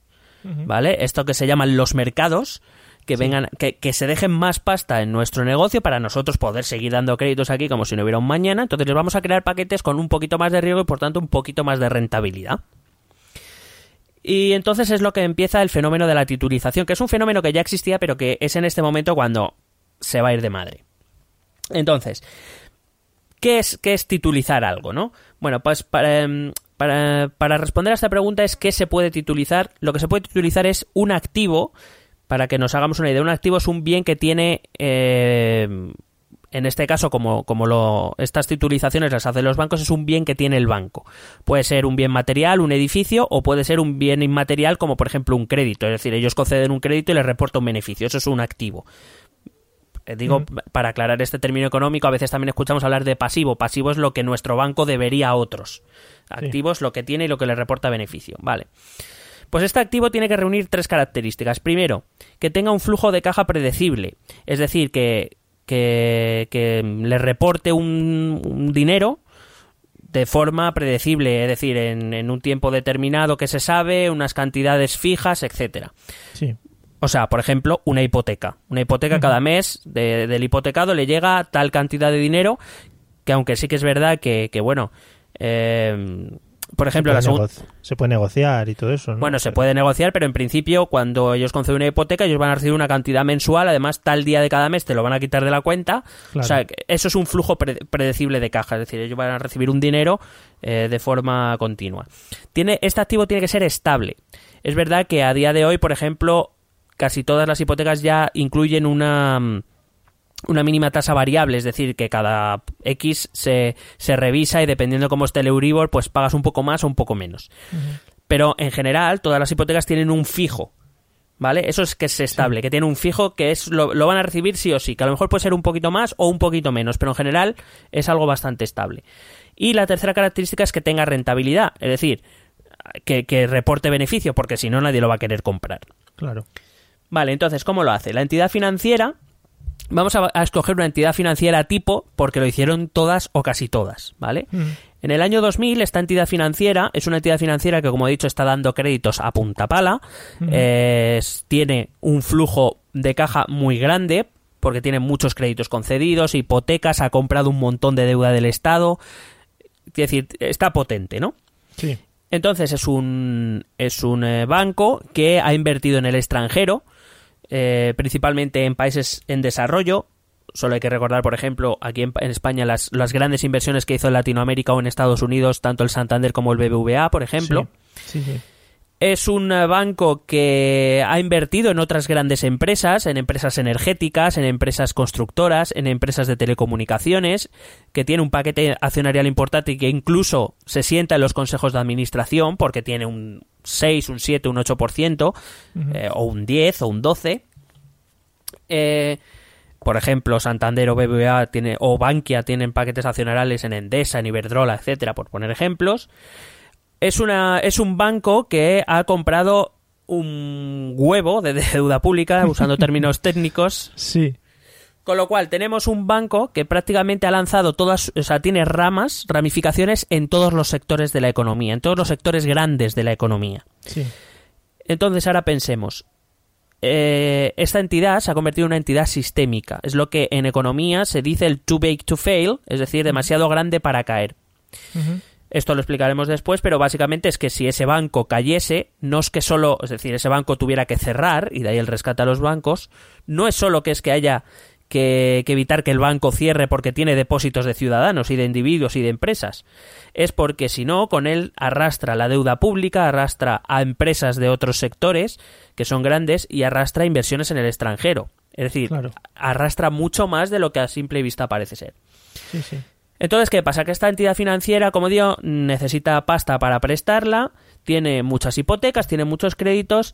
¿vale? Esto que se llaman los mercados, que vengan, que, que se dejen más pasta en nuestro negocio para nosotros poder seguir dando créditos aquí como si no hubiera un mañana. Entonces les vamos a crear paquetes con un poquito más de riesgo y por tanto un poquito más de rentabilidad. Y entonces es lo que empieza el fenómeno de la titulización, que es un fenómeno que ya existía, pero que es en este momento cuando se va a ir de madre. Entonces, ¿qué es, qué es titulizar algo, no? Bueno, pues para, em, para, para responder a esta pregunta es qué se puede titulizar. Lo que se puede titulizar es un activo, para que nos hagamos una idea, un activo es un bien que tiene, eh, en este caso, como, como lo, estas titulizaciones las hacen los bancos, es un bien que tiene el banco. Puede ser un bien material, un edificio, o puede ser un bien inmaterial, como por ejemplo un crédito. Es decir, ellos conceden un crédito y les reporta un beneficio. Eso es un activo. Eh, Digo, para aclarar este término económico, a veces también escuchamos hablar de pasivo. Pasivo es lo que nuestro banco debería a otros. Activo es lo que tiene y lo que le reporta beneficio. Vale. Pues este activo tiene que reunir tres características. Primero, que tenga un flujo de caja predecible. Es decir, que, que, que le reporte un, un dinero de forma predecible, es decir, en, en un tiempo determinado que se sabe, unas cantidades fijas, etcétera. Sí. O sea, por ejemplo, una hipoteca. Una hipoteca cada mes de- del hipotecado le llega tal cantidad de dinero que aunque sí que es verdad que, que bueno, eh, por ejemplo, se, puede se negociar y todo eso, ¿no? bueno, se puede negociar, pero en principio cuando ellos conceden una hipoteca, ellos van a recibir una cantidad mensual, además tal día de cada mes te lo van a quitar de la cuenta. Claro. O sea, eso es un flujo pre- predecible de caja, es decir, ellos van a recibir un dinero eh, de forma continua. Tiene, este activo tiene que ser estable. Es verdad que a día de hoy, por ejemplo, casi todas las hipotecas ya incluyen una mm, una mínima tasa variable, es decir, que cada X se, se revisa y dependiendo cómo esté el Euribor, pues pagas un poco más o un poco menos. Pero en general, todas las hipotecas tienen un fijo. ¿Vale? Eso es que es estable, que tiene un fijo que es lo, lo van a recibir sí o sí, que a lo mejor puede ser un poquito más o un poquito menos, pero en general es algo bastante estable. Y la tercera característica es que tenga rentabilidad, es decir, que, que reporte beneficio, porque si no nadie lo va a querer comprar. Claro. Vale, entonces, ¿cómo lo hace? La entidad financiera, vamos a, a escoger una entidad financiera tipo porque lo hicieron todas o casi todas, ¿vale? Mm. En el año 2000, esta entidad financiera es una entidad financiera que, como he dicho, está dando créditos a punta pala. Eh, tiene un flujo de caja muy grande porque tiene muchos créditos concedidos, hipotecas, ha comprado un montón de deuda del Estado. Es decir, está potente, ¿no? Sí. Entonces es un, es un eh, banco que ha invertido en el extranjero, eh, principalmente en países en desarrollo. Solo hay que recordar, por ejemplo, aquí en, en España las, las grandes inversiones que hizo en Latinoamérica o en Estados Unidos, tanto el Santander como el BBVA, por ejemplo. Sí, sí. Es un banco que ha invertido en otras grandes empresas, en empresas energéticas, en empresas constructoras, en empresas de telecomunicaciones, que tiene un paquete accionarial importante y que incluso se sienta en los consejos de administración porque tiene un 6, un 7, un 8%, eh, o un 10 o un 12. Eh, por ejemplo, Santander o BBVA tiene, o Bankia tienen paquetes accionariales en Endesa, en Iberdrola, etcétera, por poner ejemplos es una es un banco que ha comprado un huevo de deuda pública usando términos técnicos Sí. con lo cual tenemos un banco que prácticamente ha lanzado todas o sea tiene ramas ramificaciones en todos los sectores de la economía en todos los sectores grandes de la economía Sí. entonces ahora pensemos eh, esta entidad se ha convertido en una entidad sistémica es lo que en economía se dice el too big to fail es decir demasiado grande para caer. Esto lo explicaremos después, pero básicamente es que si ese banco cayese, no es que solo, es decir, ese banco tuviera que cerrar, y de ahí el rescate a los bancos, no es solo que es que haya que, que evitar que el banco cierre porque tiene depósitos de ciudadanos y de individuos y de empresas, es porque si no, con él arrastra la deuda pública, arrastra a empresas de otros sectores que son grandes y arrastra inversiones en el extranjero. Es decir, Claro. arrastra mucho más de lo que a simple vista parece ser. Sí, sí. Entonces, ¿qué pasa? Que esta entidad financiera, como digo, necesita pasta para prestarla, tiene muchas hipotecas, tiene muchos créditos,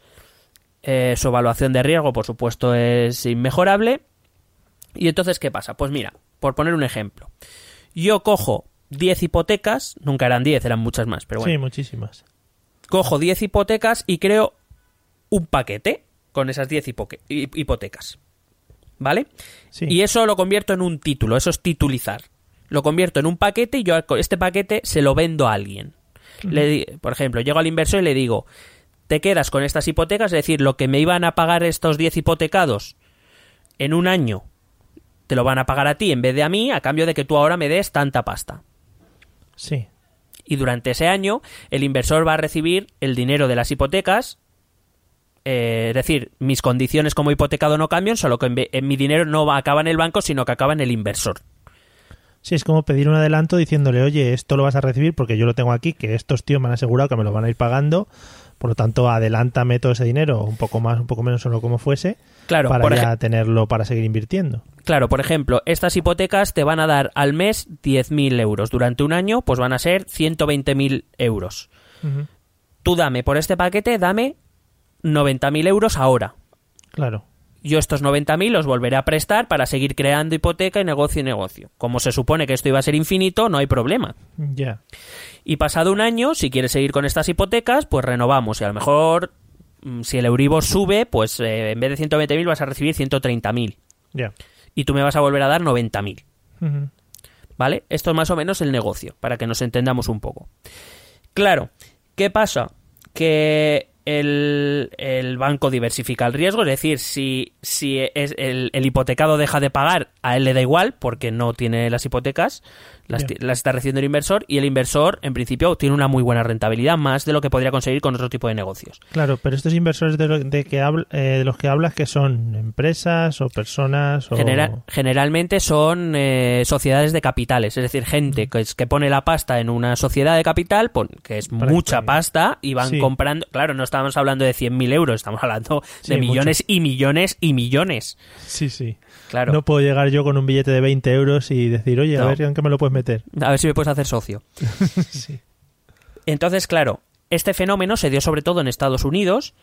eh, su evaluación de riesgo, por supuesto, es inmejorable. Y entonces, ¿qué pasa? Pues mira, por poner un ejemplo, yo cojo 10 hipotecas, nunca eran 10, eran muchas más, pero bueno, Sí, muchísimas. cojo 10 hipotecas y creo un paquete con esas 10 hipoque- hip- hipotecas. ¿Vale? Sí. Y eso lo convierto en un título, eso es titulizar. Lo convierto en un paquete y yo este paquete se lo vendo a alguien. Le di- por ejemplo, llego al inversor y le digo, te quedas con estas hipotecas, es decir, lo que me iban a pagar estos 10 hipotecados en un año, te lo van a pagar a ti en vez de a mí, a cambio de que tú ahora me des tanta pasta. Sí. Y durante ese año, el inversor va a recibir el dinero de las hipotecas. eh, es decir, mis condiciones como hipotecado no cambian, solo que en mi dinero no acaba en el banco, sino que acaba en el inversor. Sí, es como pedir un adelanto diciéndole, oye, esto lo vas a recibir porque yo lo tengo aquí, que estos tíos me han asegurado que me lo van a ir pagando, por lo tanto, adelántame todo ese dinero, un poco más, un poco menos, solo como fuese, Claro, para ya tenerlo para seguir invirtiendo. Claro, por ejemplo, estas hipotecas te van a dar al mes 10.000 euros. Durante un año, pues van a ser 120.000 euros. Ujú. Tú dame por este paquete, dame 90.000 euros ahora. Claro. Yo estos 90.000 los volveré a prestar para seguir creando hipoteca y negocio y negocio. Como se supone que esto iba a ser infinito, no hay problema. Ya. Y pasado un año, si quieres seguir con estas hipotecas, pues renovamos. Y a lo mejor, mm, si el Euribor sube, pues eh, en vez de 120.000 vas a recibir 130.000. Ya. Y tú me vas a volver a dar 90.000. Ujú. ¿Vale? Esto es más o menos el negocio, para que nos entendamos un poco. Claro, ¿qué pasa? Que el, el banco diversifica el riesgo, es decir, si, si es el, el hipotecado deja de pagar, a él le da igual porque no tiene las hipotecas, las, está recibiendo el inversor y el inversor, en principio, tiene una muy buena rentabilidad, más de lo que podría conseguir con otro tipo de negocios. Claro, pero estos inversores de, lo- de, que habl- eh, de los que hablas, que son empresas o personas o... Genera- generalmente son eh, sociedades de capitales, es decir, gente que, es- que pone la pasta en una sociedad de capital, pon- que es Para mucha que- pasta, y van Sí. comprando. Claro, no estamos hablando de 100.000 euros, estamos hablando Sí, de millones y millones y millones. Sí, sí. Claro. No puedo llegar yo con un billete de 20 euros y decir, oye, a ver, ¿en qué me lo puedes meter? A ver si me puedes hacer socio. sí. Entonces, claro, este fenómeno se dio sobre todo en Estados Unidos,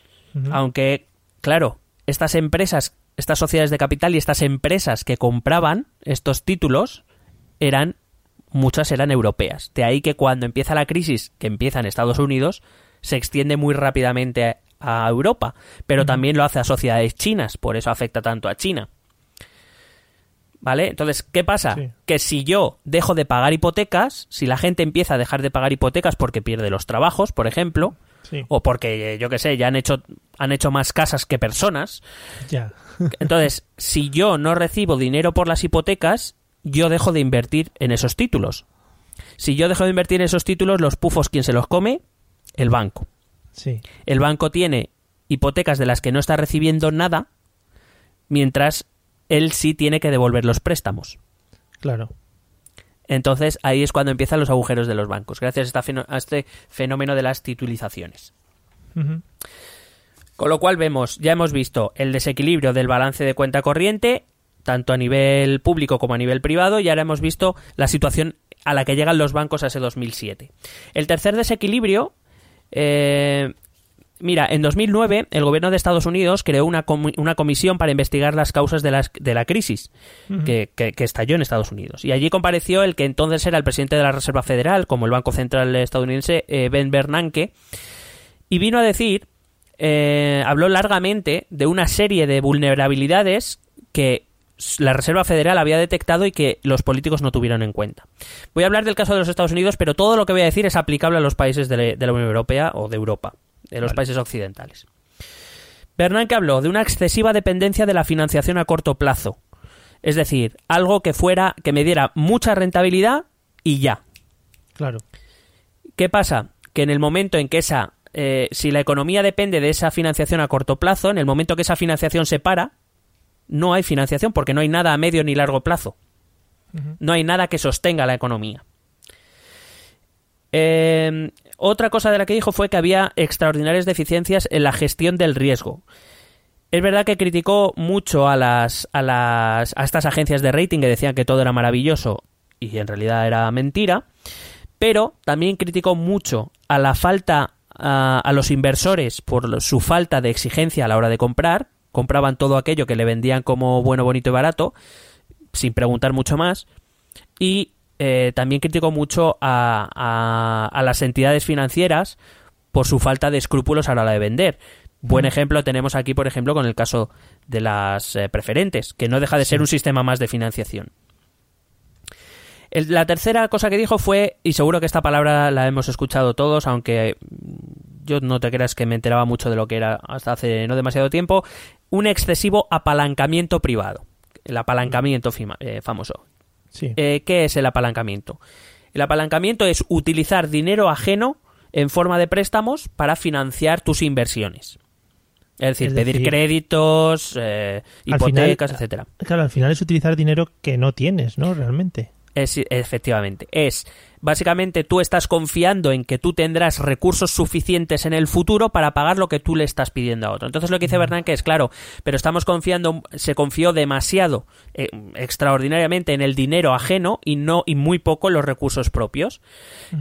aunque, claro, estas empresas, estas sociedades de capital y estas empresas que compraban estos títulos eran, muchas eran europeas. De ahí que cuando empieza la crisis, que empieza en Estados Unidos, se extiende muy rápidamente a Europa, pero también lo hace a sociedades chinas, por eso afecta tanto a China. ¿Vale? Entonces, ¿qué pasa? Sí. Que si yo dejo de pagar hipotecas, si la gente empieza a dejar de pagar hipotecas porque pierde los trabajos, por ejemplo, Sí, o porque, yo qué sé, ya han hecho, han hecho más casas que personas, ya. entonces, si yo no recibo dinero por las hipotecas, yo dejo de invertir en esos títulos. Si yo dejo de invertir en esos títulos, los pufos, ¿quién se los come? El banco. Sí, El banco tiene hipotecas de las que no está recibiendo nada, mientras él sí tiene que devolver los préstamos. claro. Entonces ahí es cuando empiezan los agujeros de los bancos, gracias a, este fenómeno de las titulizaciones. Con lo cual vemos, ya hemos visto el desequilibrio del balance de cuenta corriente, tanto a nivel público como a nivel privado, y ahora hemos visto la situación a la que llegan los bancos a ese 2007. El tercer desequilibrio, eh, mira, en 2009 el gobierno de Estados Unidos creó una, una comisión para investigar las causas de, las- de la crisis que, que- que estalló en Estados Unidos. Y allí compareció el que entonces era el presidente de la Reserva Federal, como el Banco Central estadounidense, eh, Ben Bernanke, y vino a decir, eh, habló largamente de una serie de vulnerabilidades que la Reserva Federal había detectado y que los políticos no tuvieron en cuenta. Voy a hablar del caso de los Estados Unidos, pero todo lo que voy a decir es aplicable a los países de la Unión Europea o de Europa, de los países occidentales. Bernanke habló de una excesiva dependencia de la financiación a corto plazo, es decir, algo que fuera que me diera mucha rentabilidad y ya. Claro. ¿Qué pasa? Que en el momento en que esa, eh, si la economía depende de esa financiación a corto plazo, en el momento que esa financiación se para, no hay financiación porque no hay nada a medio ni largo plazo. No hay nada que sostenga la economía. Eh, otra cosa de la que dijo fue que había extraordinarias deficiencias en la gestión del riesgo. Es verdad que criticó mucho a las, a las a estas agencias de rating que decían que todo era maravilloso y en realidad era mentira, pero también criticó mucho a la falta a, a los inversores por su falta de exigencia a la hora de comprar, compraban todo aquello que le vendían como bueno, bonito y barato, sin preguntar mucho más, y eh, también criticó mucho a, a- a las entidades financieras por su falta de escrúpulos a la hora de vender. Buen ejemplo tenemos aquí, por ejemplo, con el caso de las eh, preferentes, que no deja de ser un sistema más de financiación. El- la tercera cosa que dijo fue, y seguro que esta palabra la hemos escuchado todos, aunque yo no te creas que me enteraba mucho de lo que era hasta hace no demasiado tiempo, un excesivo apalancamiento privado. El apalancamiento fima- eh, famoso. Sí. Eh, ¿Qué es el apalancamiento? El apalancamiento es utilizar dinero ajeno en forma de préstamos para financiar tus inversiones. Es decir, Es pedir créditos, eh, hipotecas, final- etcétera. Claro, al final es utilizar dinero que no tienes, ¿no? Realmente. Es, efectivamente. Es, básicamente, tú estás confiando en que tú tendrás recursos suficientes en el futuro para pagar lo que tú le estás pidiendo a otro. Entonces, lo que dice Bernanke es, claro, pero estamos confiando, se confió demasiado, eh, extraordinariamente en el dinero ajeno y no, y muy poco en los recursos propios.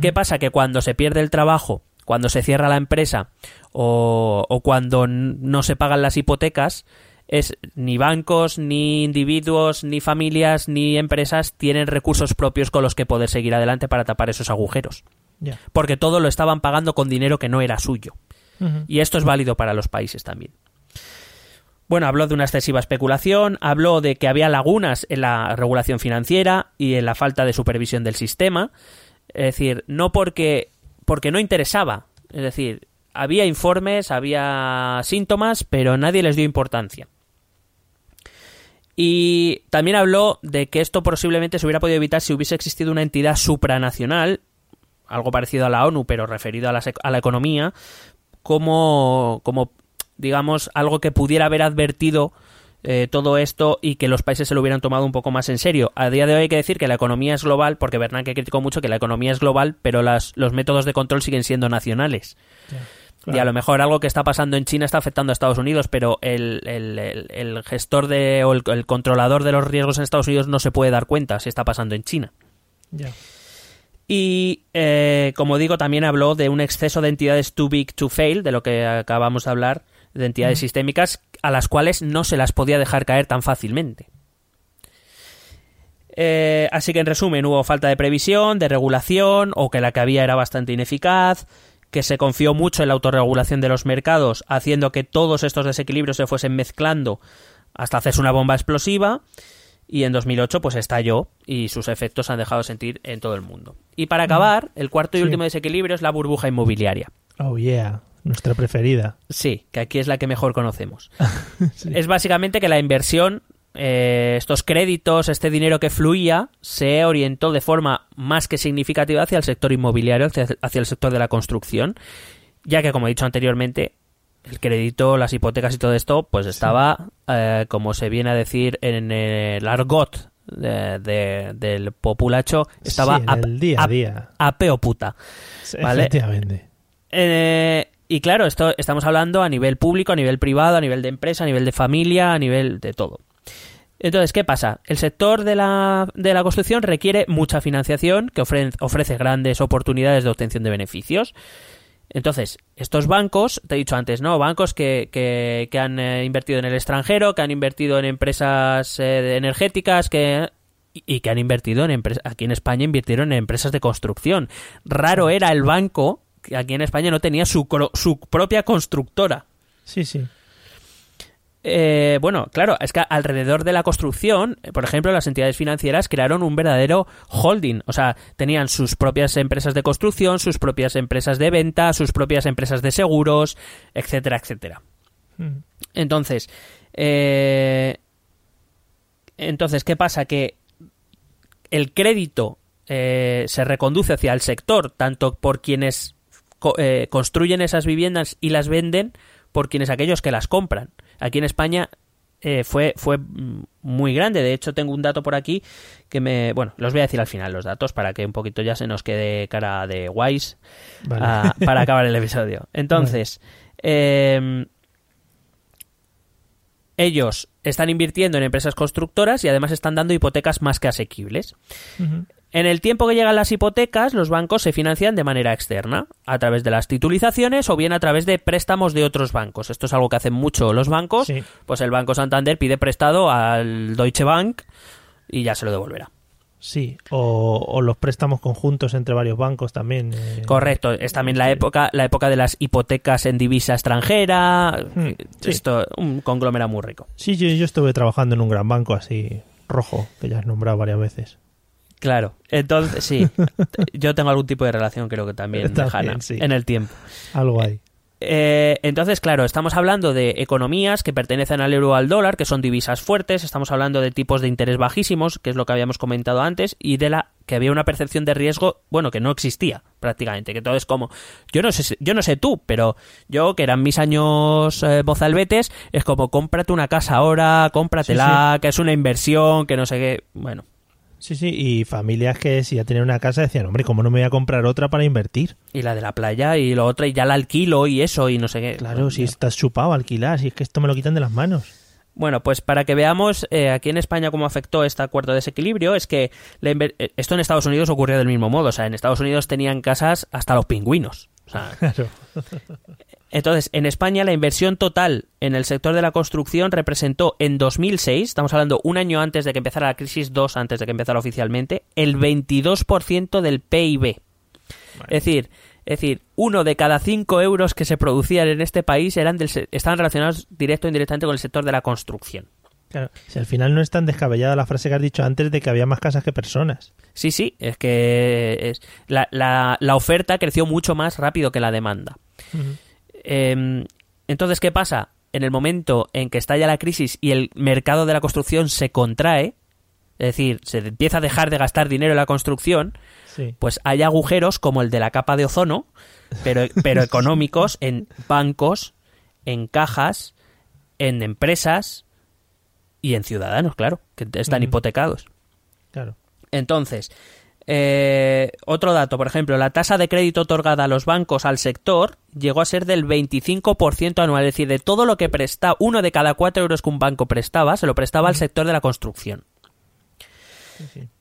¿Qué pasa? Que cuando se pierde el trabajo, cuando se cierra la empresa o, o cuando no se pagan las hipotecas, es ni bancos, ni individuos, ni familias, ni empresas tienen recursos propios con los que poder seguir adelante para tapar esos agujeros. Porque todo lo estaban pagando con dinero que no era suyo. Y esto es válido para los países también. Bueno, habló de una excesiva especulación, habló de que había lagunas en la regulación financiera y en la falta de supervisión del sistema. Es decir, no porque, porque no interesaba. Es decir, había informes, había síntomas, pero nadie les dio importancia. Y también habló de que esto posiblemente se hubiera podido evitar si hubiese existido una entidad supranacional, algo parecido a la ONU, pero referido a la, a la economía, como, como, digamos, algo que pudiera haber advertido eh, todo esto y que los países se lo hubieran tomado un poco más en serio. A día de hoy hay que decir que la economía es global, porque Bernanke criticó mucho que la economía es global, pero las, los métodos de control siguen siendo nacionales. Y a lo mejor algo que está pasando en China está afectando a Estados Unidos, pero el, el- el- el gestor de, o el, controlador de los riesgos en Estados Unidos no se puede dar cuenta si está pasando en China. Ya. Y, eh, como digo, también habló de un exceso de entidades too big to fail, de lo que acabamos de hablar, de entidades sistémicas a las cuales no se las podía dejar caer tan fácilmente. Eh, así que, en resumen, hubo falta de previsión, de regulación, o que la que había era bastante ineficaz, que se confió mucho en la autorregulación de los mercados, haciendo que todos estos desequilibrios se fuesen mezclando hasta hacerse una bomba explosiva, y en 2008 pues estalló y sus efectos se han dejado sentir en todo el mundo. Y para acabar, el cuarto y Sí. último desequilibrio es la burbuja inmobiliaria. Oh, yeah. Nuestra preferida. Sí, que aquí es la que mejor conocemos. Es básicamente que la inversión, eh, estos créditos, este dinero que fluía, se orientó de forma más que significativa hacia el sector inmobiliario, hacia, el sector de la construcción, ya que, como he dicho anteriormente, el crédito, las hipotecas y todo esto, pues estaba, eh, como se viene a decir en el argot de- de- del populacho, estaba Sí, en a, el día a puta. Sí, Vale. Efectivamente. Eh, y claro, esto estamos hablando a nivel público, a nivel privado, a nivel de empresa, a nivel de familia, a nivel de todo. Entonces, ¿qué pasa? El sector de la, de la construcción requiere mucha financiación que ofre- ofrece grandes oportunidades de obtención de beneficios. Entonces, estos bancos, te he dicho antes, ¿no? Bancos que, que, que han eh, invertido en el extranjero, que han invertido en empresas eh, energéticas, que y- y que han invertido en empresas, aquí en España invirtieron en empresas de construcción. Raro era el banco que aquí en España no tenía su, su propia constructora. Sí, sí. Eh, bueno, claro, es que alrededor de la construcción, eh, por ejemplo, las entidades financieras crearon un verdadero holding. O sea, tenían sus propias empresas de construcción, sus propias empresas de venta, sus propias empresas de seguros, etcétera, etcétera. Mm. Entonces, eh, entonces, ¿qué pasa? Que el crédito eh, se reconduce hacia el sector, tanto por quienes co- eh, construyen esas viviendas y las venden, por quienes aquellos que las compran. Aquí en España eh, fue, fue muy grande. De hecho, tengo un dato por aquí que me. Bueno, los voy a decir al final los datos para que un poquito ya se nos quede cara de guays Vale. ah, para acabar el episodio. Entonces, eh, ellos están invirtiendo en empresas constructoras y además están dando hipotecas más que asequibles. Ujú. En el tiempo que llegan las hipotecas, los bancos se financian de manera externa, a través de las titulizaciones o bien a través de préstamos de otros bancos. Esto es algo que hacen mucho los bancos. Sí. Pues el Banco Santander pide prestado al Deutsche Bank y ya se lo devolverá. Sí, o, o los préstamos conjuntos entre varios bancos también. eh, Correcto, es también la época, la época de las hipotecas en divisa extranjera. Hmm, sí. Esto, un conglomerado muy rico. Sí, yo, yo estuve trabajando en un gran banco así, rojo, que ya has nombrado varias veces. Claro, entonces sí, yo tengo algún tipo de relación, creo que también, También, lejana, sí. en el tiempo. Algo ahí. Eh, entonces, claro, estamos hablando de economías que pertenecen al euro o al dólar, que son divisas fuertes, estamos hablando de tipos de interés bajísimos, que es lo que habíamos comentado antes, y de la que había una percepción de riesgo, bueno, que no existía prácticamente, que todo es como, yo no sé, si- yo no sé tú, pero yo que eran mis años eh, mozalbetes, es como cómprate una casa ahora, cómpratela, que es una inversión, que no sé qué, bueno, Sí, sí, y familias que si ya tenían una casa decían, hombre, ¿cómo no me voy a comprar otra para invertir? y la de la playa y lo otro y ya la alquilo y eso y no sé qué. Claro, si estás chupado alquilar, si es que esto me lo quitan de las manos. Bueno, pues para que veamos eh, aquí en España cómo afectó este acuerdo de desequilibrio, es que la inver- eh, esto en Estados Unidos ocurrió del mismo modo. O sea, en Estados Unidos tenían casas hasta los pingüinos. O sea, Claro. Entonces, en España la inversión total en el sector de la construcción representó en 2006, estamos hablando un año antes de que empezara la crisis, dos antes de que empezara oficialmente, el 22% del PIB. Es decir, es decir, uno de cada cinco euros que se producían en este país eran del se- estaban relacionados directo o indirectamente con el sector de la construcción. Claro. Si al final no es tan descabellada la frase que has dicho antes de que había más casas que personas. Sí, sí, es que es- la, la- la oferta creció mucho más rápido que la demanda. Eh, entonces, ¿qué pasa? En el momento en que estalla la crisis y el mercado de la construcción se contrae, es decir, se empieza a dejar de gastar dinero en la construcción, Sí. pues hay agujeros como el de la capa de ozono, pero, pero económicos en bancos, en cajas, en empresas y en ciudadanos, claro, que están hipotecados. Claro. Entonces, eh, otro dato, por ejemplo, la tasa de crédito otorgada a los bancos al sector llegó a ser del 25% anual, es decir, de todo lo que presta, uno de cada cuatro euros que un banco prestaba, se lo prestaba al sector de la construcción.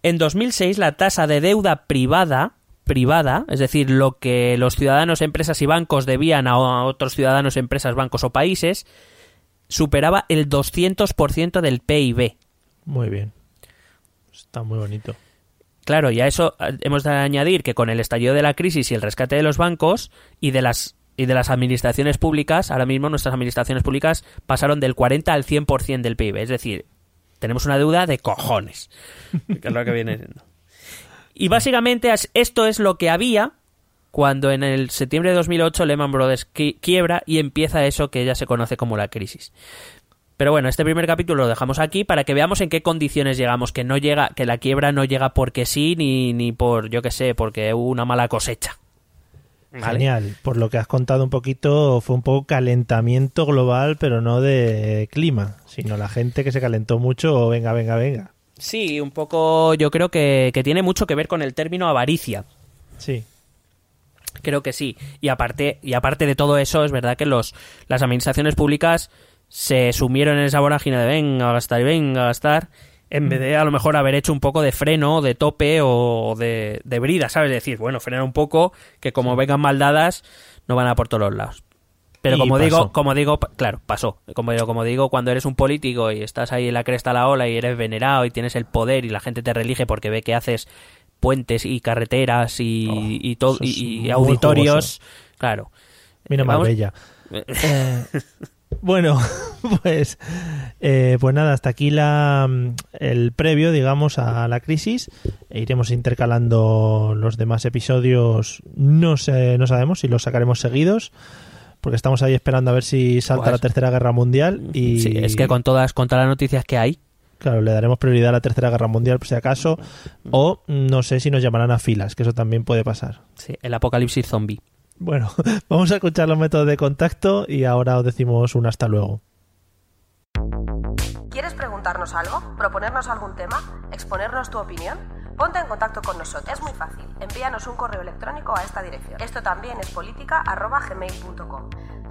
En 2006, la tasa de deuda privada, privada, es decir, lo que los ciudadanos, empresas y bancos debían a a otros ciudadanos, empresas, bancos o países, superaba el 200% del PIB. Muy bien. Está muy bonito. Claro, y a eso eh, hemos de añadir que con el estallido de la crisis y el rescate de los bancos y de las y de las administraciones públicas, ahora mismo nuestras administraciones públicas pasaron del 40 al 100% del PIB, es decir, tenemos una deuda de cojones, que es lo que viene siendo. Y básicamente esto es lo que había cuando en el septiembre de 2008 Lehman Brothers qui- quiebra y empieza eso que ya se conoce como la crisis. Pero bueno, este primer capítulo lo dejamos aquí para que veamos en qué condiciones llegamos, que no llega, que la quiebra no llega porque sí ni, ni por, yo que sé, porque hubo una mala cosecha. ¿Vale? Genial. Por lo que has contado un poquito, fue un poco calentamiento global, pero no de clima, sino la gente que se calentó mucho, venga, venga, venga. Sí, un poco yo creo que, que tiene mucho que ver con el término avaricia. Sí. Creo que sí. Y aparte, y aparte de todo eso, es verdad que los, las administraciones públicas se sumieron en esa vorágine de venga a gastar y venga a gastar, en vez de a lo mejor haber hecho un poco de freno, de tope o de, de brida, ¿sabes? Decir, bueno, frenar un poco, que como vengan mal dadas, no van a por todos los lados. Pero Y como pasó. digo, como digo, claro, pasó. Como, digo- como digo, cuando eres un político y estás ahí en la cresta de la ola y eres venerado y tienes el poder y la gente te relige porque ve que haces puentes y carreteras y, Oh, y todo y, auditorios, claro. Mira, Marbella. Eh, bueno, pues, eh, pues nada, hasta aquí la, mm, el previo, digamos, a la crisis. E iremos intercalando los demás episodios. No sé, no sabemos si los sacaremos seguidos, porque estamos ahí esperando a ver si salta Pues- la Tercera Guerra Mundial. Y Sí, es que con todas, con todas las noticias que hay, Claro, le daremos prioridad a la Tercera Guerra Mundial por si acaso. O no sé si nos llamarán a filas, que eso también puede pasar. sí, el apocalipsis zombie. Bueno, vamos a escuchar los métodos de contacto y ahora os decimos un hasta luego. ¿Quieres preguntarnos algo? ¿Proponernos algún tema? ¿Exponernos tu opinión? Ponte en contacto con nosotros. Es muy fácil. Envíanos un correo electrónico a esta dirección. Esto también es política arroba gmail.com.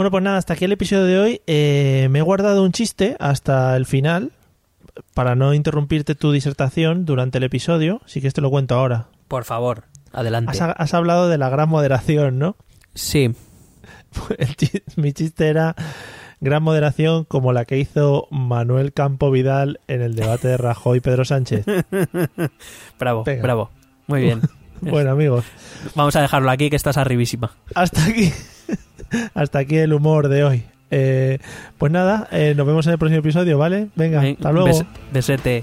Bueno, pues nada, hasta aquí el episodio de hoy. Eh, me he guardado un chiste hasta el final para no interrumpirte tu disertación durante el episodio. Así que esto lo cuento ahora. Por favor, adelante. Has, has hablado de la gran moderación, ¿no? Sí, chi- mi chiste era gran moderación como la que hizo Manuel Campo Vidal en el debate de Rajoy y Pedro Sánchez. bravo, Venga. bravo. Muy bien. Bueno, amigos, Vamos a dejarlo aquí que estás arribísima. hasta aquí, hasta aquí el humor de hoy. Eh, pues nada, eh, nos vemos en el próximo episodio, ¿vale? Venga, Ven, hasta luego. bes- besete.